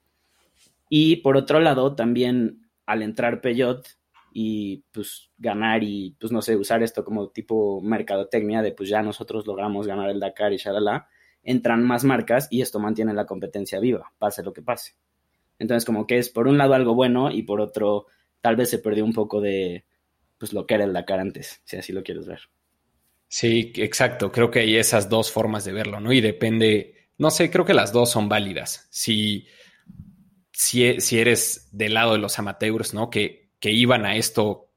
Y por otro lado, también al entrar Peugeot y pues ganar y pues no sé, usar esto como tipo mercadotecnia de pues ya nosotros logramos ganar el Dakar y shalala, entran más marcas y esto mantiene la competencia viva, pase lo que pase. Entonces como que es por un lado algo bueno y por otro tal vez se perdió un poco de pues lo que era el Dakar antes, si así lo quieres ver. Sí, exacto. Creo que hay esas dos formas de verlo, ¿no? Y depende, no sé, creo que las dos son válidas. Si, si, si eres del lado de los amateurs, ¿no? Que, que iban a esto,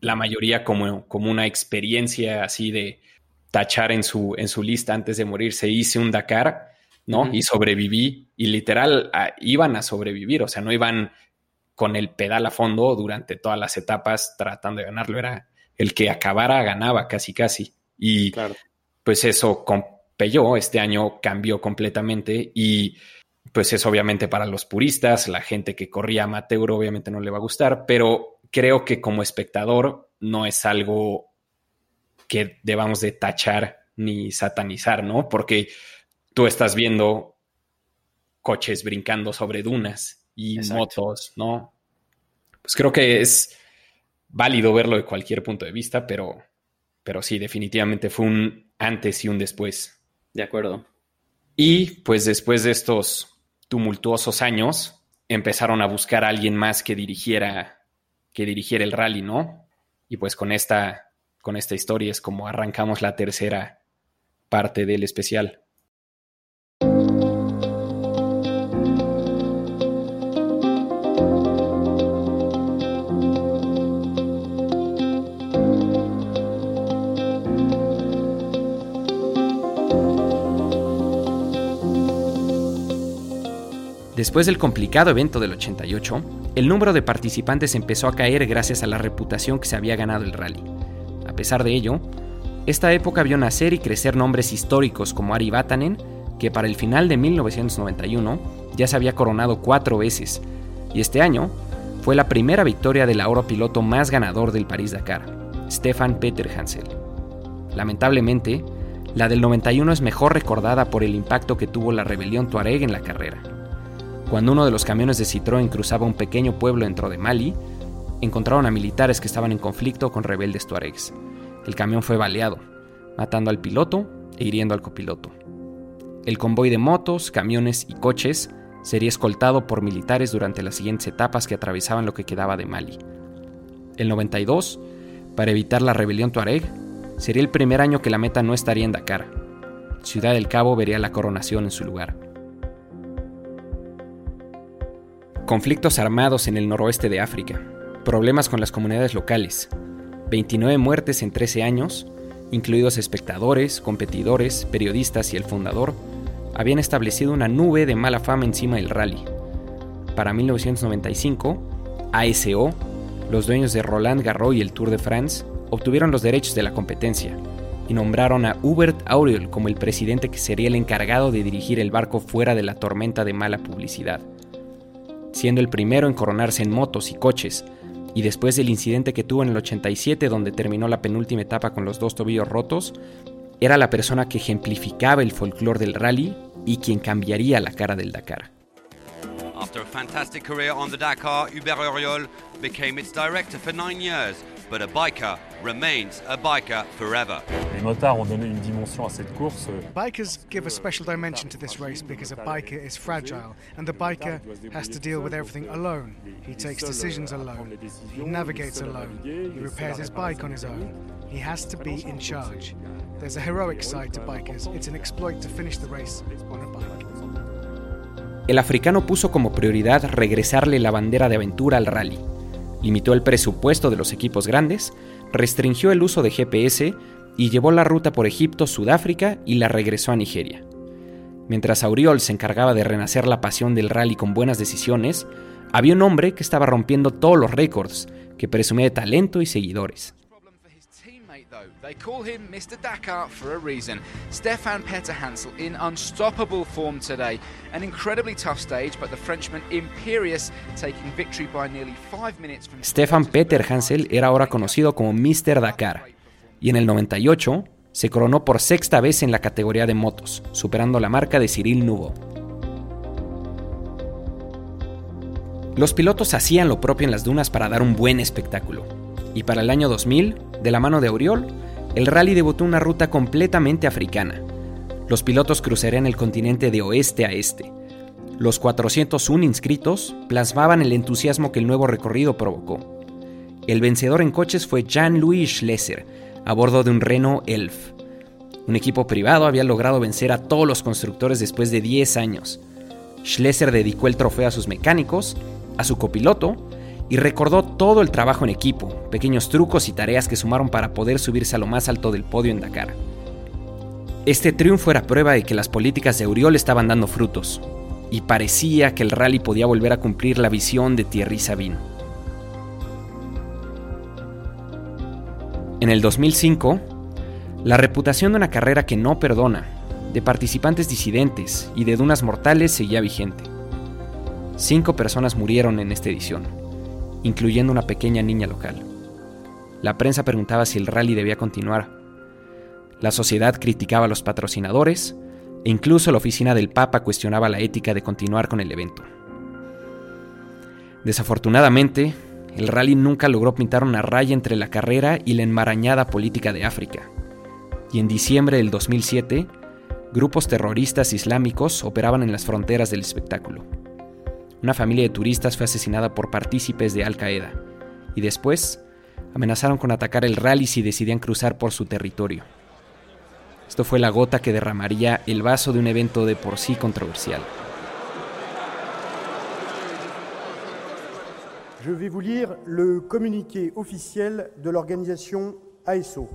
la mayoría como, como una experiencia así de tachar en su, en su lista antes de morir, se hice un Dakar, ¿no? Y sobreviví. Y literal, iban a sobrevivir, o sea, no iban con el pedal a fondo durante todas las etapas tratando de ganarlo. Era el que acabara, ganaba casi casi. Y pues eso Peugeot este año cambió completamente y pues eso obviamente para los puristas, la gente que corría amateur obviamente no le va a gustar, pero creo que como espectador no es algo que debamos de tachar ni satanizar, ¿no? Porque tú estás viendo coches brincando sobre dunas y motos, ¿no? Pues creo que es válido verlo de cualquier punto de vista, pero, pero sí, definitivamente fue un antes y un después. De acuerdo. Y pues después de estos tumultuosos años, empezaron a buscar a alguien más que dirigiera, que dirigiera el rally, ¿no? Y pues con esta, con esta historia es como arrancamos la tercera parte del especial. Después del complicado evento del 88, el número de participantes empezó a caer gracias a la reputación que se había ganado el rally. A pesar de ello, esta época vio nacer y crecer nombres históricos como Ari Vatanen, que para el final de 1991 ya se había coronado cuatro veces, y este año fue la primera victoria del ahora piloto más ganador del París-Dakar, Stefan Peter Hansel. Lamentablemente, la del 91 es mejor recordada por el impacto que tuvo la rebelión Tuareg en la carrera. Cuando uno de los camiones de Citroën cruzaba un pequeño pueblo dentro de Mali, encontraron a militares que estaban en conflicto con rebeldes tuaregs. El camión fue baleado, matando al piloto e hiriendo al copiloto. El convoy de motos, camiones y coches sería escoltado por militares durante las siguientes etapas que atravesaban lo que quedaba de Mali. El 92, para evitar la rebelión tuareg, sería el primer año que la meta no estaría en Dakar. Ciudad del Cabo vería la coronación en su lugar. Conflictos armados en el noroeste de África, problemas con las comunidades locales, 29 muertes en 13 años, incluidos espectadores, competidores, periodistas y el fundador, habían establecido una nube de mala fama encima del rally. Para 1995, ASO, los dueños de Roland Garros y el Tour de France, obtuvieron los derechos de la competencia y nombraron a Hubert Auriol como el presidente que sería el encargado de dirigir el barco fuera de la tormenta de mala publicidad siendo el primero en coronarse en motos y coches, y después del incidente que tuvo en el 87 donde terminó la penúltima etapa con los dos tobillos rotos, era la persona que ejemplificaba el folclore del rally y quien cambiaría la cara del Dakar. After a fantastic career on the Dakar, Hubert Auriol became its director for nine years, but a biker remains a biker forever. Les motards ont donné une dimension à cette course. Bikers give a special dimension to this race because a biker is fragile and the biker has to deal with everything alone. He takes decisions alone. He navigates alone. He repairs his bike on his own. He has to be in charge. There's a heroic side to bikers. It's an exploit to finish the race on a bike. El africano puso como prioridad regresarle la bandera de aventura al rally limitó el presupuesto de los equipos grandes, restringió el uso de GPS y llevó la ruta por Egipto, Sudáfrica y la regresó a Nigeria. Mientras Auriol se encargaba de renacer la pasión del rally con buenas decisiones, había un hombre que estaba rompiendo todos los récords, que presumía de talento y seguidores. They call him Mr. Dakar for a reason. Stefan Peter Hansel in unstoppable form today. An incredibly tough stage, but the Frenchman imperious taking victory by nearly five minutes from. Stefan Peter Hansel era ahora conocido como Mr. Dakar y en el 98 se coronó por sexta vez en la categoría de motos, superando la marca de Cyril Nubo. Los pilotos hacían lo propio en las dunas para dar un buen espectáculo. Y para el año 2000, de la mano de Auriol, el rally debutó una ruta completamente africana. Los pilotos cruzarían el continente de oeste a este. Los 401 inscritos plasmaban el entusiasmo que el nuevo recorrido provocó. El vencedor en coches fue Jean-Louis Schlesser, a bordo de un Renault Elf. Un equipo privado había logrado vencer a todos los constructores después de 10 años. Schlesser dedicó el trofeo a sus mecánicos, a su copiloto y recordó todo el trabajo en equipo, pequeños trucos y tareas que sumaron para poder subirse a lo más alto del podio en Dakar. Este triunfo era prueba de que las políticas de Auriol estaban dando frutos, y parecía que el rally podía volver a cumplir la visión de Thierry Sabine. En el 2005, la reputación de una carrera que no perdona, de participantes disidentes y de dunas mortales seguía vigente. Cinco personas murieron en esta edición incluyendo una pequeña niña local. La prensa preguntaba si el rally debía continuar. La sociedad criticaba a los patrocinadores e incluso la oficina del Papa cuestionaba la ética de continuar con el evento. Desafortunadamente, el rally nunca logró pintar una raya entre la carrera y la enmarañada política de África. Y en diciembre del 2007, grupos terroristas islámicos operaban en las fronteras del espectáculo. Una familia de turistas fue asesinada por partícipes de Al Qaeda y después amenazaron con atacar el rally si decidían cruzar por su territorio. Esto fue la gota que derramaría el vaso de un evento de por sí controversial. Je vais vous lire le communiqué officiel de l'organisation ASO.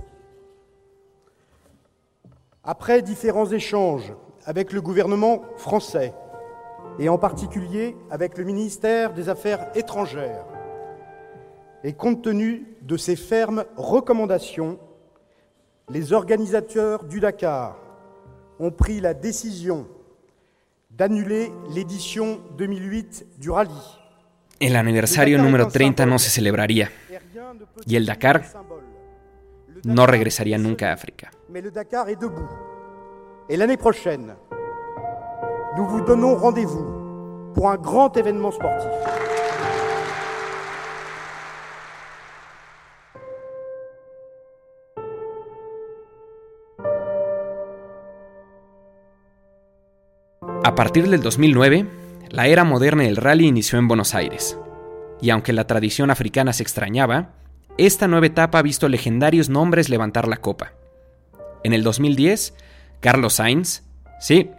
Après différents échanges avec le gouvernement français, et en particulier avec le ministère des Affaires étrangères. Et compte tenu de ces fermes recommandations, les organisateurs du Dakar ont pris la décision d'annuler l'édition 2008 du rallye. El aniversario número 30 no se celebraría y el Dakar no regresaría nunca a África. Mais le Dakar est debout. Et l'année prochaine, nous vous donnons rendez-vous pour un grand événement sportif. A partir del 2009, la era moderna del rally inició en Buenos Aires. Y aunque la tradición africana se extrañaba, esta nueva etapa ha visto legendarios nombres levantar la copa. En el 2010, Carlos Sainz, sí,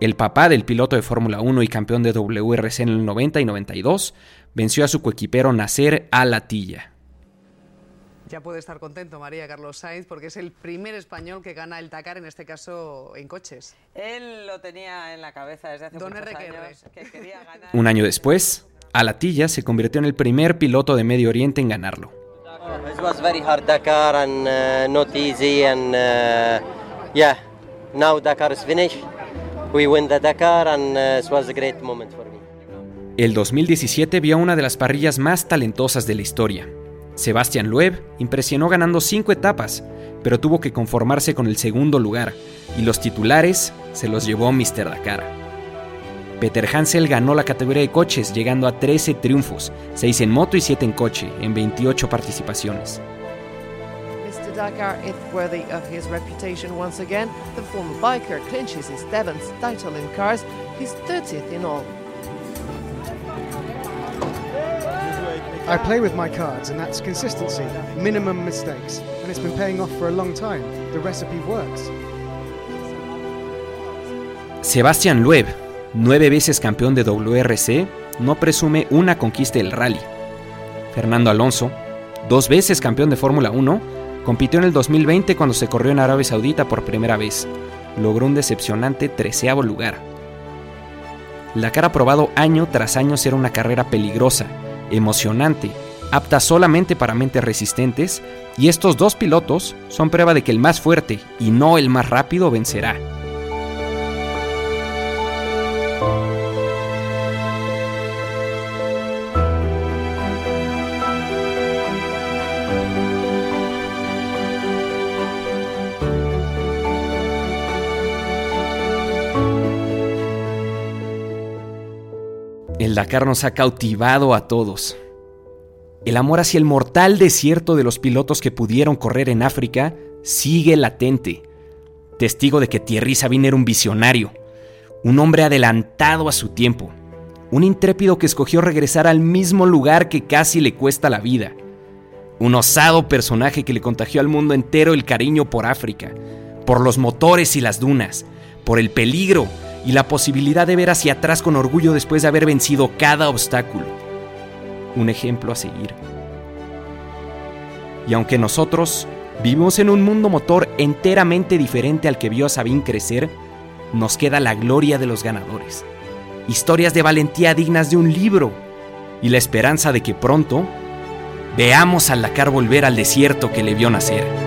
el papá del piloto de Fórmula 1 y campeón de WRC en el 90 y 92, venció a su coequipero Nasser Al-Attiyah. Ya puede estar contento María Carlos Sainz porque es el primer español que gana el Dakar, en este caso en coches. Él lo tenía en la cabeza desde hace Don muchos RQR. años, que quería ganar. Un año después, Al-Attiyah se convirtió en el primer piloto de Medio Oriente en ganarlo. It was very hard Dakar El 2017 vio una de las parrillas más talentosas de la historia. Sebastián Loeb impresionó ganando cinco etapas, pero tuvo que conformarse con el segundo lugar, y los titulares se los llevó Mr. Dakar. Peter Hansel ganó la categoría de coches, llegando a 13 triunfos, 6 en moto y 7 en coche, en 28 participaciones. Dakar is worthy of his reputation once again. The former biker clinches his seventh title in cars, his 30th in all. I play with my cards, and that's consistency, minimum mistakes, and it's been paying off for a long time. The recipe works. Sebastián Loeb, nueve veces campeón de WRC, no presume una conquista del rally. Fernando Alonso, dos veces campeón de Fórmula 1, compitió en el 2020 cuando se corrió en Arabia Saudita por primera vez. Logró un decepcionante treceavo lugar. Dakar ha probado año tras año ser una carrera peligrosa, emocionante, apta solamente para mentes resistentes, y estos dos pilotos son prueba de que el más fuerte y no el más rápido vencerá. Dakar nos ha cautivado a todos. El amor hacia el mortal desierto de los pilotos que pudieron correr en África sigue latente, testigo de que Thierry Sabine era un visionario, un hombre adelantado a su tiempo, un intrépido que escogió regresar al mismo lugar que casi le cuesta la vida, un osado personaje que le contagió al mundo entero el cariño por África, por los motores y las dunas, por el peligro y la posibilidad de ver hacia atrás con orgullo después de haber vencido cada obstáculo. Un ejemplo a seguir. Y aunque nosotros vivimos en un mundo motor enteramente diferente al que vio a Sabine crecer, nos queda la gloria de los ganadores. Historias de valentía dignas de un libro y la esperanza de que pronto veamos al Dakar volver al desierto que le vio nacer.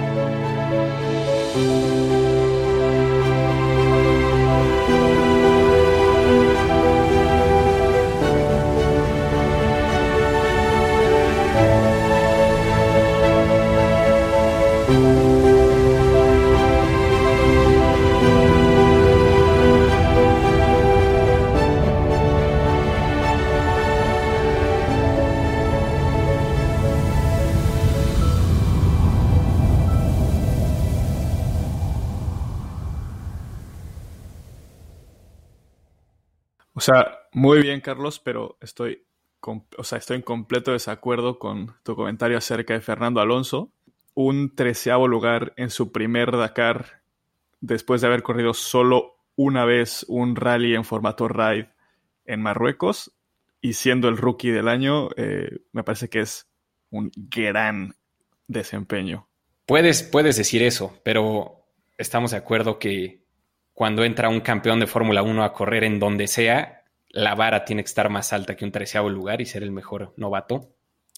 Sea, muy bien, Carlos, pero estoy, o sea, estoy en completo desacuerdo con tu comentario acerca de Fernando Alonso. Un treceavo lugar en su primer Dakar, después de haber corrido solo una vez un rally en formato ride en Marruecos y siendo el rookie del año, eh, me parece que es un gran desempeño. Puedes, puedes decir eso, pero estamos de acuerdo que cuando entra un campeón de Fórmula 1 a correr en donde sea, la vara tiene que estar más alta que un treceavo lugar y ser el mejor novato?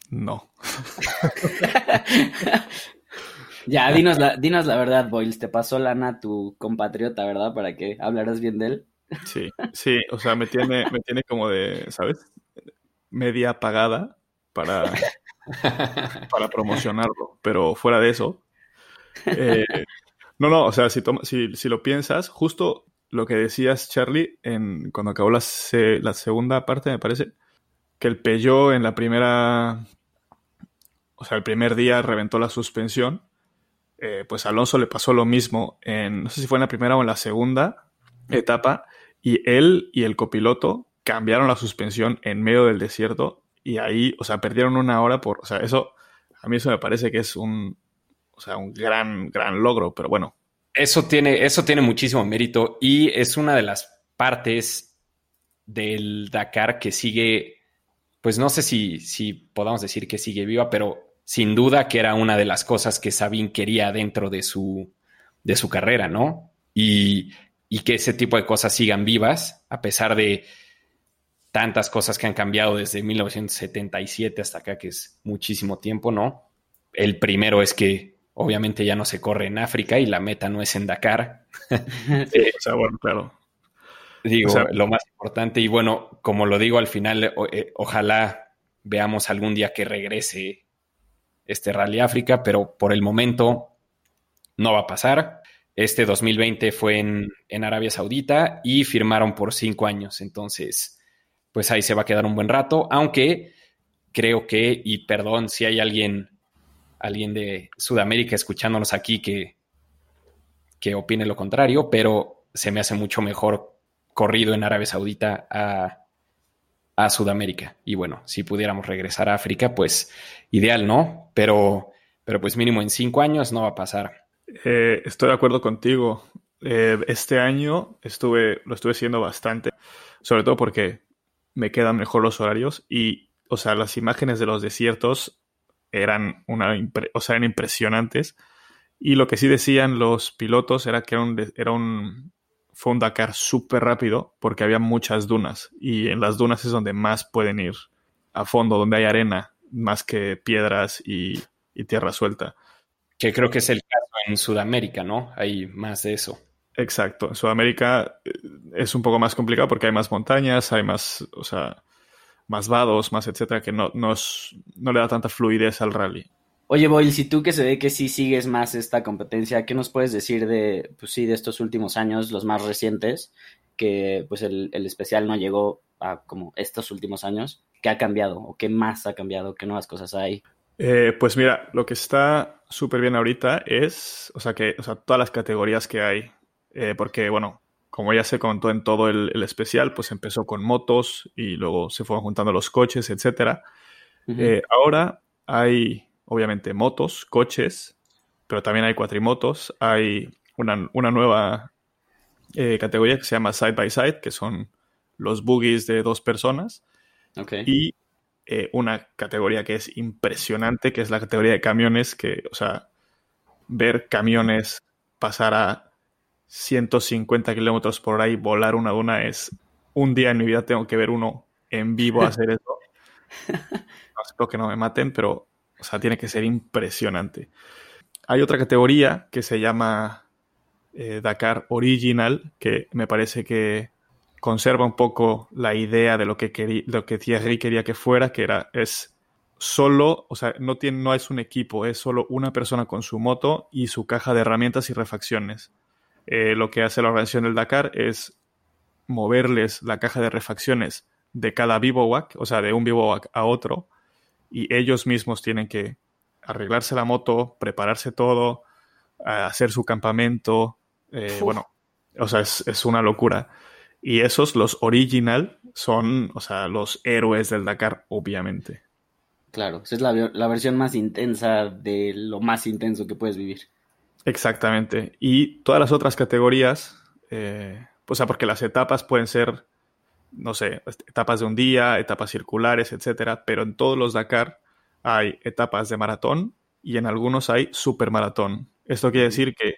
No. ya, dinos la, dinos la verdad, Boyles. Te pasó lana tu compatriota, ¿verdad? Para que hablaras bien de él. Sí, sí, o sea, me tiene, me tiene como de, ¿sabes? Media pagada para, para promocionarlo. Pero fuera de eso. eh, no, no, o sea, si, toma- si, si lo piensas, justo lo que decías, Charlie, en, cuando acabó la, se- la segunda parte, me parece, que el Peugeot en la primera, o sea, el primer día reventó la suspensión, eh, pues Alonso le pasó lo mismo en, no sé si fue en la primera o en la segunda etapa, y él y el copiloto cambiaron la suspensión en medio del desierto, y ahí, o sea, perdieron una hora por, o sea, eso, a mí eso me parece que es un, o sea, un gran, gran logro, pero bueno, Eso tiene, eso tiene muchísimo mérito y es una de las partes del Dakar que sigue, pues no sé si, si podamos decir que sigue viva, pero sin duda que era una de las cosas que Sabine quería dentro de su, de su carrera, ¿no? Y, y que ese tipo de cosas sigan vivas, a pesar de tantas cosas que han cambiado desde 1977 hasta acá, que es muchísimo tiempo, ¿no? El primero es que obviamente ya no se corre en África y la meta no es en Dakar. o sea, bueno, claro. Digo, O sea- lo más importante, y bueno, como lo digo al final, o- eh, ojalá veamos algún día que regrese este Rally África, pero por el momento no va a pasar. Este 2020 fue en, en Arabia Saudita y firmaron por cinco años, entonces, pues ahí se va a quedar un buen rato, aunque creo que, y perdón si hay alguien, alguien de Sudamérica escuchándonos aquí que, que opine lo contrario, pero se me hace mucho mejor corrido en Arabia Saudita a, a Sudamérica. Y bueno, si pudiéramos regresar a África, pues ideal, ¿no? Pero, pero pues mínimo en cinco años no va a pasar. Eh, estoy de acuerdo contigo. Eh, este año estuve, lo estuve siguiendo bastante, sobre todo porque me quedan mejor los horarios y, o sea, las imágenes de los desiertos eran, una, o sea, eran impresionantes. Y lo que sí decían los pilotos era que era un, era un, fue un Dakar súper rápido porque había muchas dunas y en las dunas es donde más pueden ir a fondo, donde hay arena, más que piedras y, y tierra suelta. Que creo que es el caso en Sudamérica, ¿no? Hay más de eso. Exacto. En Sudamérica eh, es un poco más complicado porque hay más montañas, hay más, o sea, más vados, más etcétera, que no, no, es- no le da tanta fluidez al rally. Oye, Boyle, si tú que se ve que sí sigues más esta competencia, ¿qué nos puedes decir de, pues sí, de estos últimos años, los más recientes, que pues el, el especial no llegó a como estos últimos años? ¿Qué ha cambiado o qué más ha cambiado? ¿Qué nuevas cosas hay? Eh, pues mira, lo que está súper bien ahorita es, o sea, que, o sea, todas las categorías que hay, eh, porque, bueno, como ya se contó en todo el, el especial, pues empezó con motos y luego se fueron juntando los coches. Ujú. Eh, ahora hay, obviamente, motos, coches, pero también hay cuatrimotos. Hay una, una nueva eh, categoría que se llama Side by Side, que son los buggies de dos personas. Ok. Y eh, una categoría que es impresionante, que es la categoría de camiones, que, o sea, ver camiones pasar a 150 kilómetros por y volar una duna es un día en mi vida tengo que ver uno en vivo hacer eso. No, espero que no me maten, pero, o sea, tiene que ser impresionante. Hay otra categoría que se llama eh, Dakar Original, que me parece que conserva un poco la idea de lo que, querí- lo que Thierry quería que fuera, que era, es solo, o sea, no, tiene, no es un equipo, es solo una persona con su moto y su caja de herramientas y refacciones. Eh, lo que hace la organización del Dakar es moverles la caja de refacciones de cada bivouac, o sea, de un bivouac a otro, y ellos mismos tienen que arreglarse la moto, prepararse todo, hacer su campamento, eh, bueno, o sea, es, es una locura. Y esos, los original, son, o sea, los héroes del Dakar, obviamente. Claro, esa es la, la versión más intensa de lo más intenso que puedes vivir. Exactamente. Y todas las otras categorías, eh, o sea, porque las etapas pueden ser, no sé, etapas de un día, etapas circulares, etcétera, pero en todos los Dakar hay etapas de maratón y en algunos hay supermaratón. Esto quiere decir que,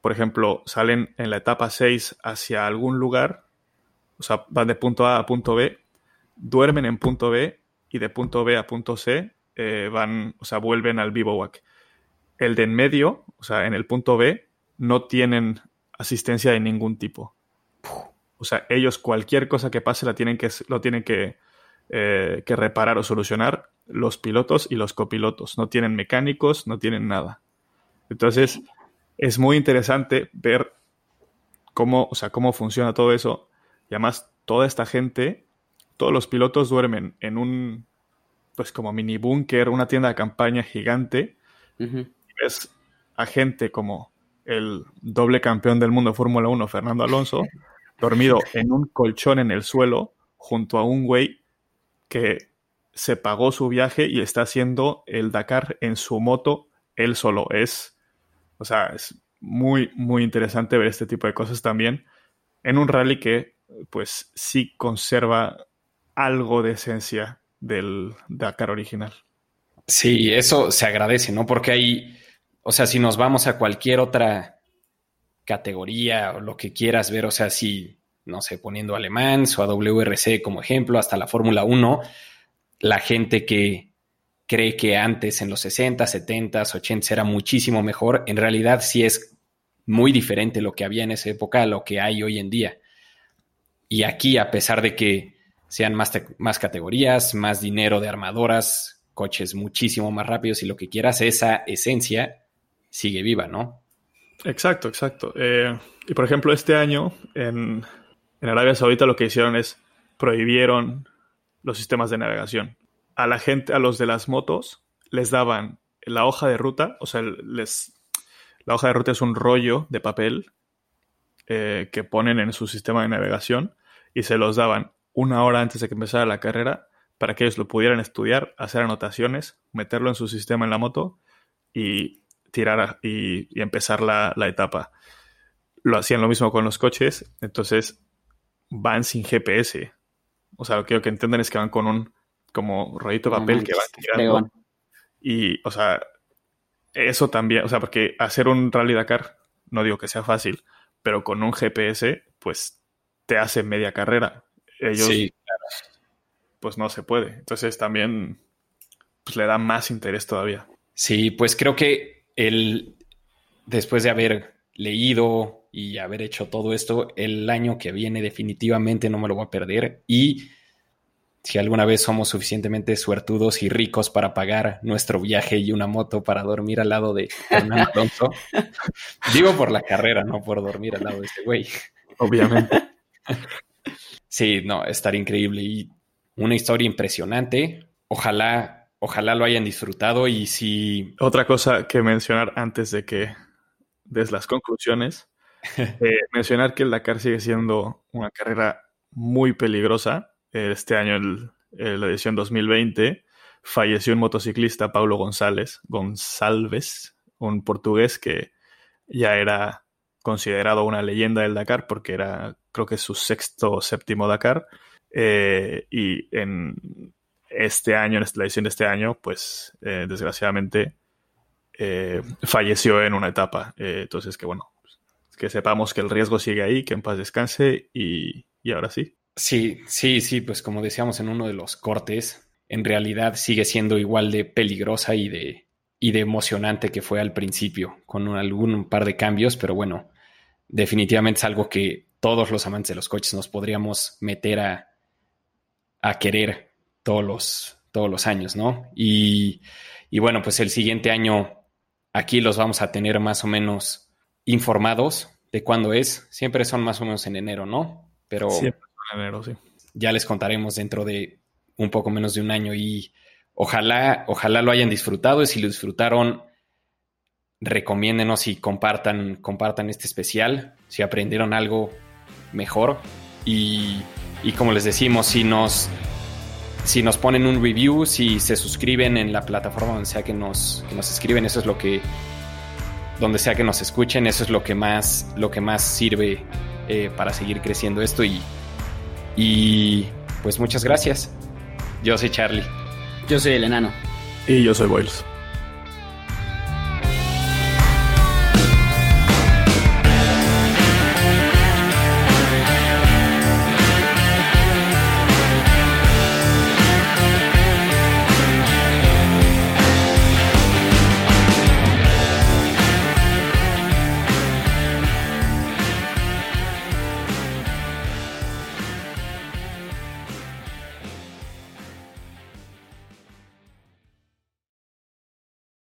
por ejemplo, salen en la etapa 6 hacia algún lugar o sea, van de punto A a punto B, duermen en punto B y de punto B a punto C eh, van, o sea, vuelven al bivouac. El de en medio, o sea, en el punto B, no tienen asistencia de ningún tipo. O sea, ellos cualquier cosa que pase la tienen que, lo tienen que, eh, que reparar o solucionar los pilotos y los copilotos. No tienen mecánicos, no tienen nada. Entonces, es muy interesante ver cómo, o sea, cómo funciona todo eso. Y además, toda esta gente, todos los pilotos duermen en un, pues como mini búnker, una tienda de campaña gigante. Y ves a gente como el doble campeón del mundo de Fórmula 1, Fernando Alonso, dormido en un colchón en el suelo junto a un güey que se pagó su viaje y está haciendo el Dakar en su moto él solo. Es, o sea, es muy, muy interesante ver este tipo de cosas también en un rally que, pues, sí conserva algo de esencia del Dakar original. Sí, eso se agradece, ¿no? Porque hay, o sea, si nos vamos a cualquier otra categoría o lo que quieras ver, o sea, si, no sé, poniendo alemán o a WRC como ejemplo, hasta la Fórmula 1, la gente que cree que antes en los 60, 70, 80 era muchísimo mejor, en realidad sí es muy diferente lo que había en esa época a lo que hay hoy en día. Y aquí, a pesar de que sean más, más categorías, más dinero de armadoras, coches muchísimo más rápidos y lo que quieras, esa esencia sigue viva, ¿no? Exacto, exacto. Eh, y por ejemplo, este año en, en Arabia Saudita lo que hicieron es prohibieron los sistemas de navegación. A la gente, a los de las motos, les daban la hoja de ruta, o sea, les, la hoja de ruta es un rollo de papel eh, que ponen en su sistema de navegación y se los daban una hora antes de que empezara la carrera para que ellos lo pudieran estudiar, hacer anotaciones, meterlo en su sistema en la moto y tirar y, empezar la, etapa. Lo hacían lo mismo con los coches, entonces van sin GPS. O sea, lo que quiero que entiendan es que van con un como rollito de papel que van tirando. Y, o sea, eso también, o sea, porque hacer un rally Dakar, no digo que sea fácil, pero con un GPS, pues te hace media carrera. Ellos, pues no se puede. Entonces también, pues le da más interés todavía. Sí, pues creo que el, después de haber leído y haber hecho todo esto, el año que viene definitivamente no me lo voy a perder y si alguna vez somos suficientemente suertudos y ricos para pagar nuestro viaje y una moto para dormir al lado de Fernando Alonso, digo por la carrera, no por dormir al lado de ese güey. Obviamente. Sí, no, estaría increíble y una historia impresionante. Ojalá Ojalá lo hayan disfrutado y si... Otra cosa que mencionar antes de que des las conclusiones, eh, mencionar que el Dakar sigue siendo una carrera muy peligrosa. Este año, en la edición 2020, falleció un motociclista, Paulo González, González, un portugués que ya era considerado una leyenda del Dakar porque era, creo que su sexto o séptimo Dakar. Eh, y en, este año, en la edición de este año, pues eh, desgraciadamente eh, falleció en una etapa. Eh, entonces, que bueno, que sepamos que el riesgo sigue ahí, que en paz descanse y, y ahora sí. Sí, sí, sí, pues como decíamos en uno de los cortes, en realidad sigue siendo igual de peligrosa y de, y de emocionante que fue al principio, con un, algún par de cambios, pero bueno, definitivamente es algo que todos los amantes de los coches nos podríamos meter a, a querer todos los, todos los años, ¿no? Y, bueno, pues el siguiente año aquí los vamos a tener más o menos informados de cuándo es. Siempre son más o menos en enero, ¿no? Pero Siempre en enero, sí. Ya les contaremos dentro de un poco menos de un año y ojalá, ojalá lo hayan disfrutado y si lo disfrutaron, recomiéndenos y compartan, compartan este especial, si aprendieron algo mejor y, y como les decimos, si nos si nos ponen un review, si se suscriben en la plataforma donde sea que nos, nos escriben, eso es lo que, donde sea que nos escuchen, eso es lo que más, lo que más sirve eh, para seguir creciendo esto y, y pues muchas gracias. Yo soy Charlie. Yo soy el enano. Y yo soy Boyles.